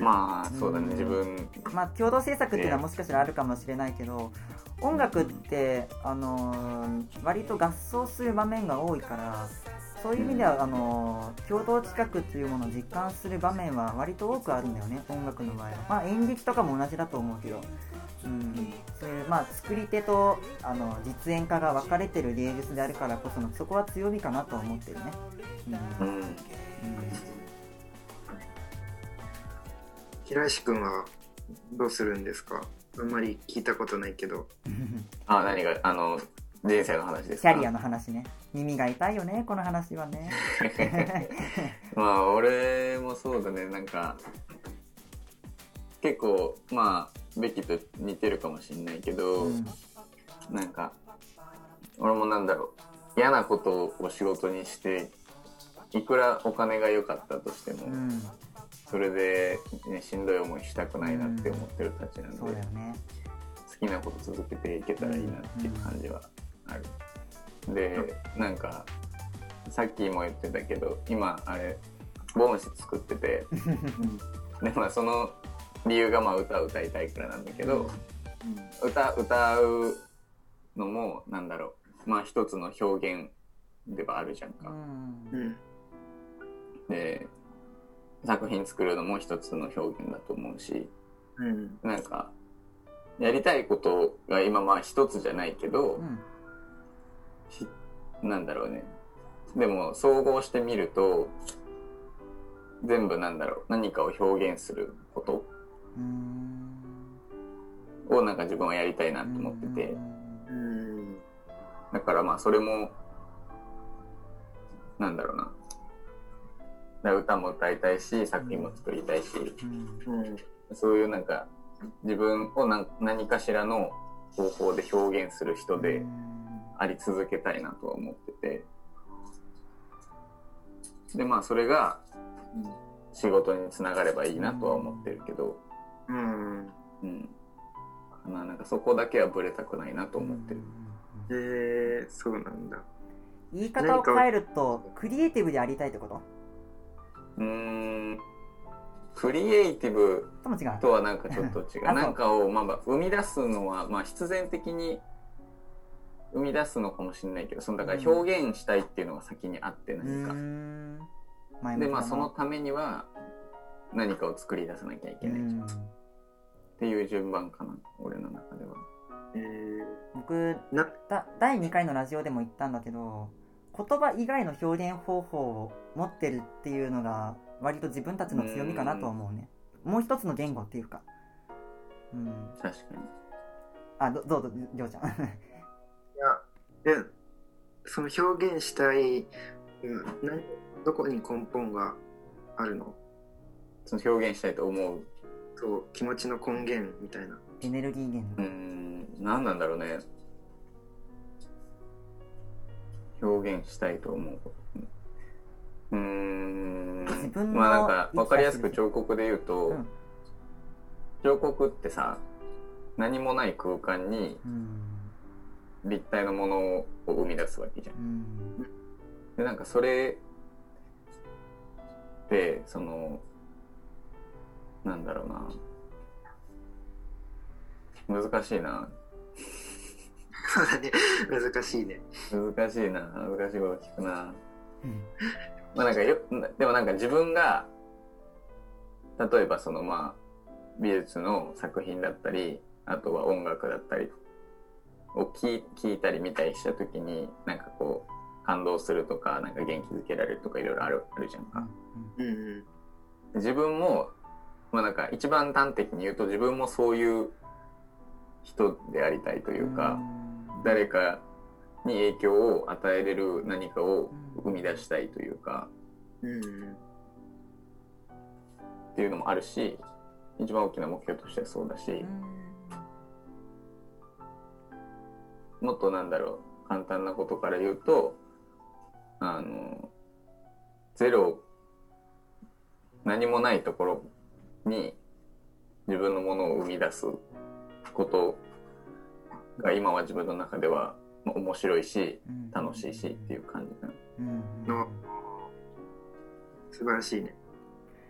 まあそうだね、うん。自分。まあ共同制作っていうのはもしかしたらあるかもしれないけど音楽って、あのー割と合奏する場面が多いからそういう意味ではあのー共同企画っていうものを実感する場面は割と多くあるんだよね音楽の場合は。まあ演劇とかも同じだと思うけどうん。そういうまあ作り手とあの実演家が分かれてる芸術であるからこそのそこは強みかなと思ってるね。うん。うん。うん平石くんはどうするんですか？あんまり聞いたことないけど。あ何があの人生の話ですか？キャリアの話ね。耳が痛いよねこの話はね。まあ俺もそうだね。なんか結構まあベッキーと似てるかもしんないけど、うん。なんか俺もなんだろう。嫌なことを仕事にしていくらお金が良かったとしても、うん。それで、ね、しんどい思いしたくないなって思ってるたちなので、そうだよね。好きなこと続けていけたらいいなっていう感じはある。でなんかさっきも言ってたけど今あれボーンシ作ってて でまあその理由がまあ歌を歌いたいからなんだけど、歌歌うのもなんだろうまあ一つの表現ではあるじゃんか。うんうん。で作品作るのも一つの表現だと思うしうん。なんかやりたいことが今まあ一つじゃないけど、うんひなんだろうねでも総合してみると全部なんだろう何かを表現することうんをなんか自分はやりたいなと思ってて、うん。だからまあそれもなんだろうな。歌も歌いたいし作品も作りたいし。そういうなんか自分を何何かしらの方法で表現する人であり続けたいなとは思ってて。でまあそれが仕事につながればいいなとは思ってるけどうん。うん。まあなんかそこだけはブレたくないなと思ってる。へえそうなんだ。言い方を変えるとクリエイティブでありたいってこと？うーん。クリエイティブとはなんかちょっと違う。なんかをまあまあ生み出すのはまあ必然的に生み出すのかもしれないけどそのだから表現したいっていうのが先にあってう何か、ーん。でまあそのためには何かを作り出さなきゃいけないじゃん、うん。っていう順番かな俺の中では。へえ僕な、だ第2回のラジオでも言ったんだけど言葉以外の表現方法を持ってるっていうのが割と自分たちの強みかなと思うね。もう一つの言語っていうか。うん。確かに。あどどうぞりょうちゃん。いや、え、その表現したい、うん、何どこに根本があるの？その表現したいと思う。そう、気持ちの根源みたいな。エネルギー源。うーん何なんだろうね。表現したいと思う。うーん。自分のまあなんか分かりやすく彫刻で言うと、うん。彫刻ってさ何もない空間にうん。立体のものを生み出すわけじゃん。うん。でなんかそれでそのなんだろうな難しいなそうだね、難しいね。難しいな難しいこと聞くなうんまあなんかよでもなんか自分が例えばそのまあ美術の作品だったりあとは音楽だったりを聞い聞いたり見たりした時になんかこう感動するとかなんか元気づけられるとかいろいろあるあるじゃんか。うんうん。自分もまあなんか一番端的に言うと自分もそういう人でありたいというか、誰かに影響を与えれる何かを生み出したいというか。っていうのもあるし一番大きな目標としてはそうだし、もっとなんだろう、簡単なことから言うと、あの、ゼロ、何もないところに自分のものを生み出すことが今は自分の中ではまあ面白いし、うん楽しいしっていう感じかな。うんの素晴らしいね。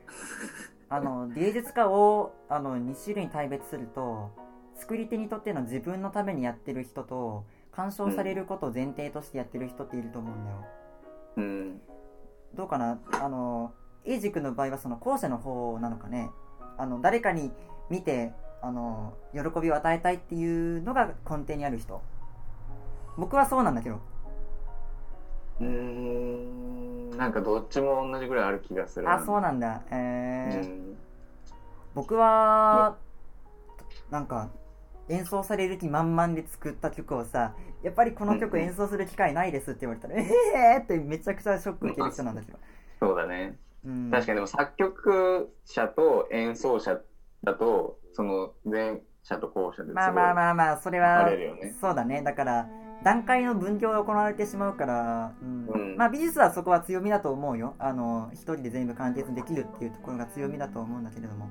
あの芸術家をあの2種類に大別すると作り手にとっての自分のためにやってる人と鑑賞されることを前提としてやってる人っていると思うんだようん。どうかな？あのエイジ君の場合はその後者の方なのかねあの誰かに見てあの喜びを与えたいっていうのが根底にある人僕はそうなんだけどうーん、なんかどっちも同じぐらいある気がするな。あそうなんだえうーん。僕はなんか演奏される気満々で作った曲をさやっぱりこの曲演奏する機会ないですって言われたら、ええーってめちゃくちゃショック受ける人なんだけど、そうだね。うん、確かにでも作曲者と演奏者だと、その前者と後者ですごいまあまあまあまあそれはね。そうだね。だから段階の分業が行われてしまうから、うん。うん。まあ美術はそこは強みだと思うよ。あの一人で全部完結できるっていうところが強みだと思うんだけれども。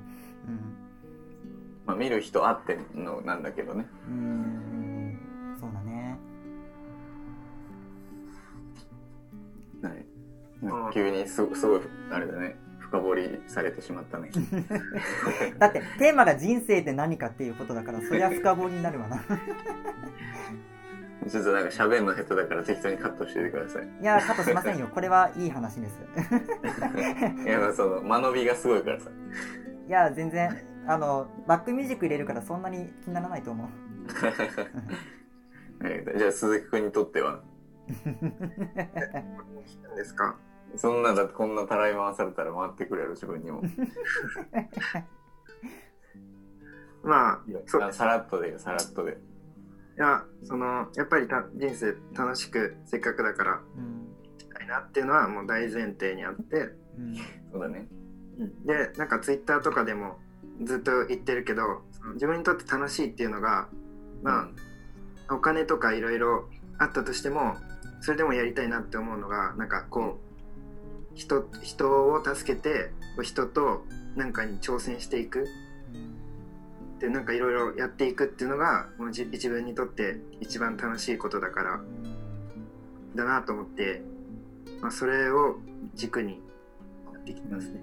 まあ見る人あってのなんだけどね。うんうん急にすすごい、あれだね、深掘りされてしまったね。だってテーマが人生って何かっていうことだからそりゃ深掘りになるわな。ちょっとなんか喋るの下手だから適当にカットしててください。いやカットしませんよ。これはいい話です。いや、まあその、間延びがすごいからさ。いや全然あのバックミュージック入れるからそんなに気にならないと思う。はいじゃあ鈴木くんにとっては、何ですか？そんなだってこんなたらい回されたら回ってくるやろ、自分にも。まあ、そうあさらっとでよ、さらっとで。いや、その、やっぱりた人生楽しく、せっかくだから、うんしたいなっていうのはもう大前提にあって、うんそうだね。で、なんかツイッターとかでもずっと言ってるけど、自分にとって楽しいっていうのが、まあ、お金とかいろいろあったとしても、それでもやりたいなって思うのが、なんかこう、人、人を助けて、人となんかに挑戦していく。でなんかいろいろやっていくっていうのがもうじ自分にとって一番楽しいことだからだなと思って、まあ、それを軸にやっていきますね、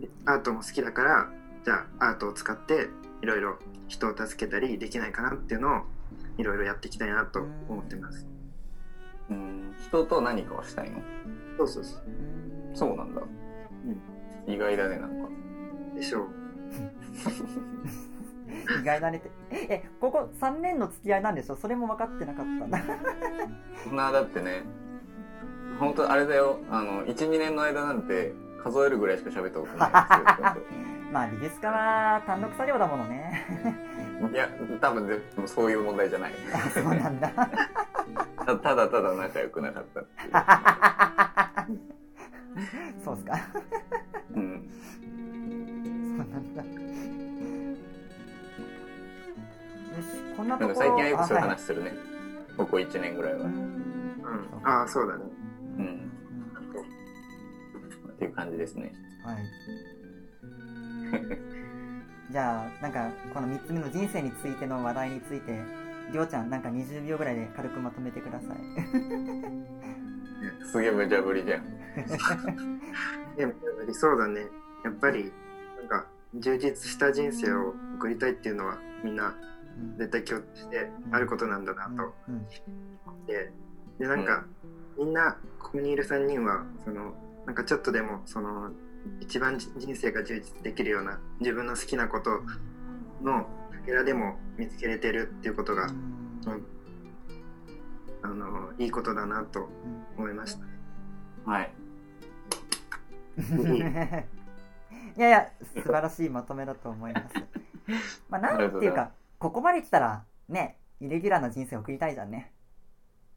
でアートも好きだからじゃあアートを使っていろいろ人を助けたりできないかなっていうのをいろいろやっていきたいなと思ってます。うん。人と何かをしたいの？そうそうそそうなんだ。意外だね、なんか。うでしょう。意外だねって。えここ3年の付き合いなんでしょ？それも分かってなかったな。そんな、だってね、本当あれだよ、あの、1、2年の間なんて数えるぐらいしか喋ったことないですよ。まあ美術家は単独作業だものね。いや、多分でもそういう問題じゃない。あそうなんだた ただただ仲良くなかったっていう。そうっすかうん。そうなんだよしこんなとこ最近はよくそういうあ話するね。ここ1年ぐらいは。うんああそうだねうん。うんっていう感じですね。はい。じゃあ、なんか、この3つ目の人生についての話題について、りょうちゃん、なんか20秒ぐらいで軽くまとめてください。すげえ無茶ぶりじゃん。でもそうだね。やっぱりなんか充実した人生を送りたいっていうのはみんなうん。絶対共通してあることなんだなとうん。思って。でなんか、みんなここにいる3人はそのなんかちょっとでもその一番じ人生が充実できるような自分の好きなことのかけらでも見つけれてるっていうことが、あのいいことだなと思いました。はい。うんいやいや、素晴らしいまとめだと思います。まあ、なんていうか、ここまで来たら、ね、イレギュラーな人生を送りたいじゃんね。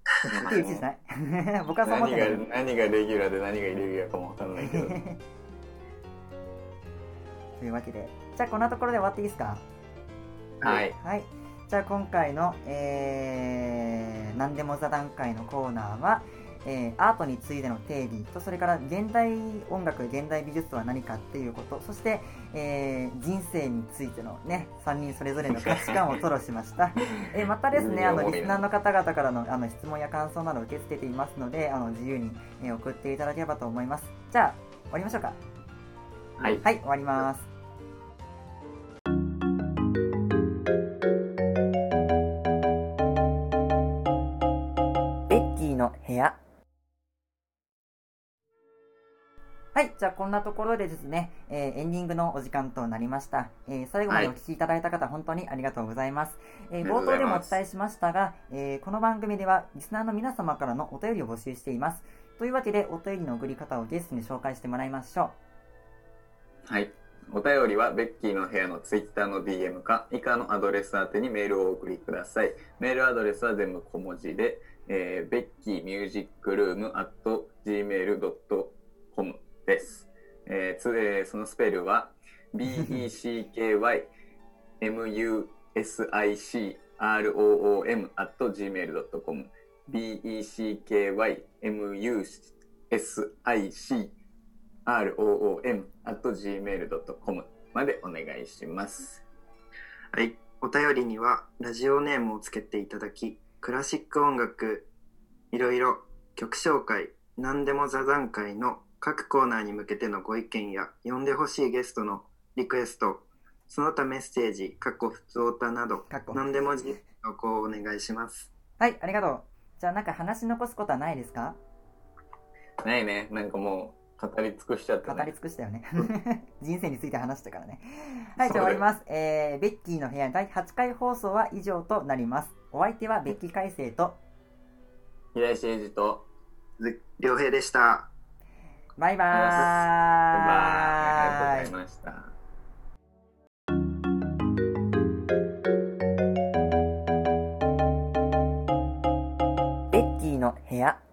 っていう気しない？僕はそう思って何がレギュラーで何がイレギュラーかもわかんないけど。というわけで、じゃあこんなところで終わっていいですか？はい。はい。じゃあ今回の、えー、何でも座談会のコーナーは、えーアートについての定義とそれから現代音楽現代美術とは何かっていうことそして、えー人生についてのね3人それぞれの価値観を吐露しました、えーまたですねあのリスナーの方々からのあの質問や感想などを受け付けていますのであの自由に、えー送っていただければと思います。じゃあ終わりましょうかはい。はい終わりますベッキーの部屋はい、じゃあこんなところでですね、えーエンディングのお時間となりました。えー最後までお聞きいただいた方、本当にありがとうございます。えー冒頭でもお伝えしましたが、えーこの番組ではリスナーの皆様からのお便りを募集しています。というわけで、お便りの送り方をゲストに紹介してもらいましょはい。お便りはベッキーの部屋のツイッターの DM か以下のアドレス宛てにメールをお送りください。メールアドレスは全部小文字で、えー、ベッキーミュージックルーム at gmail.com です。えーつえーそのスペルは beckymusicroom at gmail.com beckymUSIC room.gmail.com までお願いします。はい。お便りにはラジオネームをつけていただき、クラシック音楽、いろいろ曲紹介、何でも座談会の各コーナーに向けてのご意見や、呼んでほしいゲストのリクエスト、その他メッセージ、過去普通歌など。何でも自由に投稿をお願いします。はい、ありがとう。じゃあなんか話し残すことはないですか？ないね。なんかもう語り尽くしちゃったね語り。尽くしたよね。人生について話したからね。はい、じゃあ終わります。えー、ベッキーの部屋第8回放送は以上となります。お相手はベッキー海星と、平石英二と、ず良平でした。バイバーイ。バイバイ。ありがとうございました。ベッキーの部屋。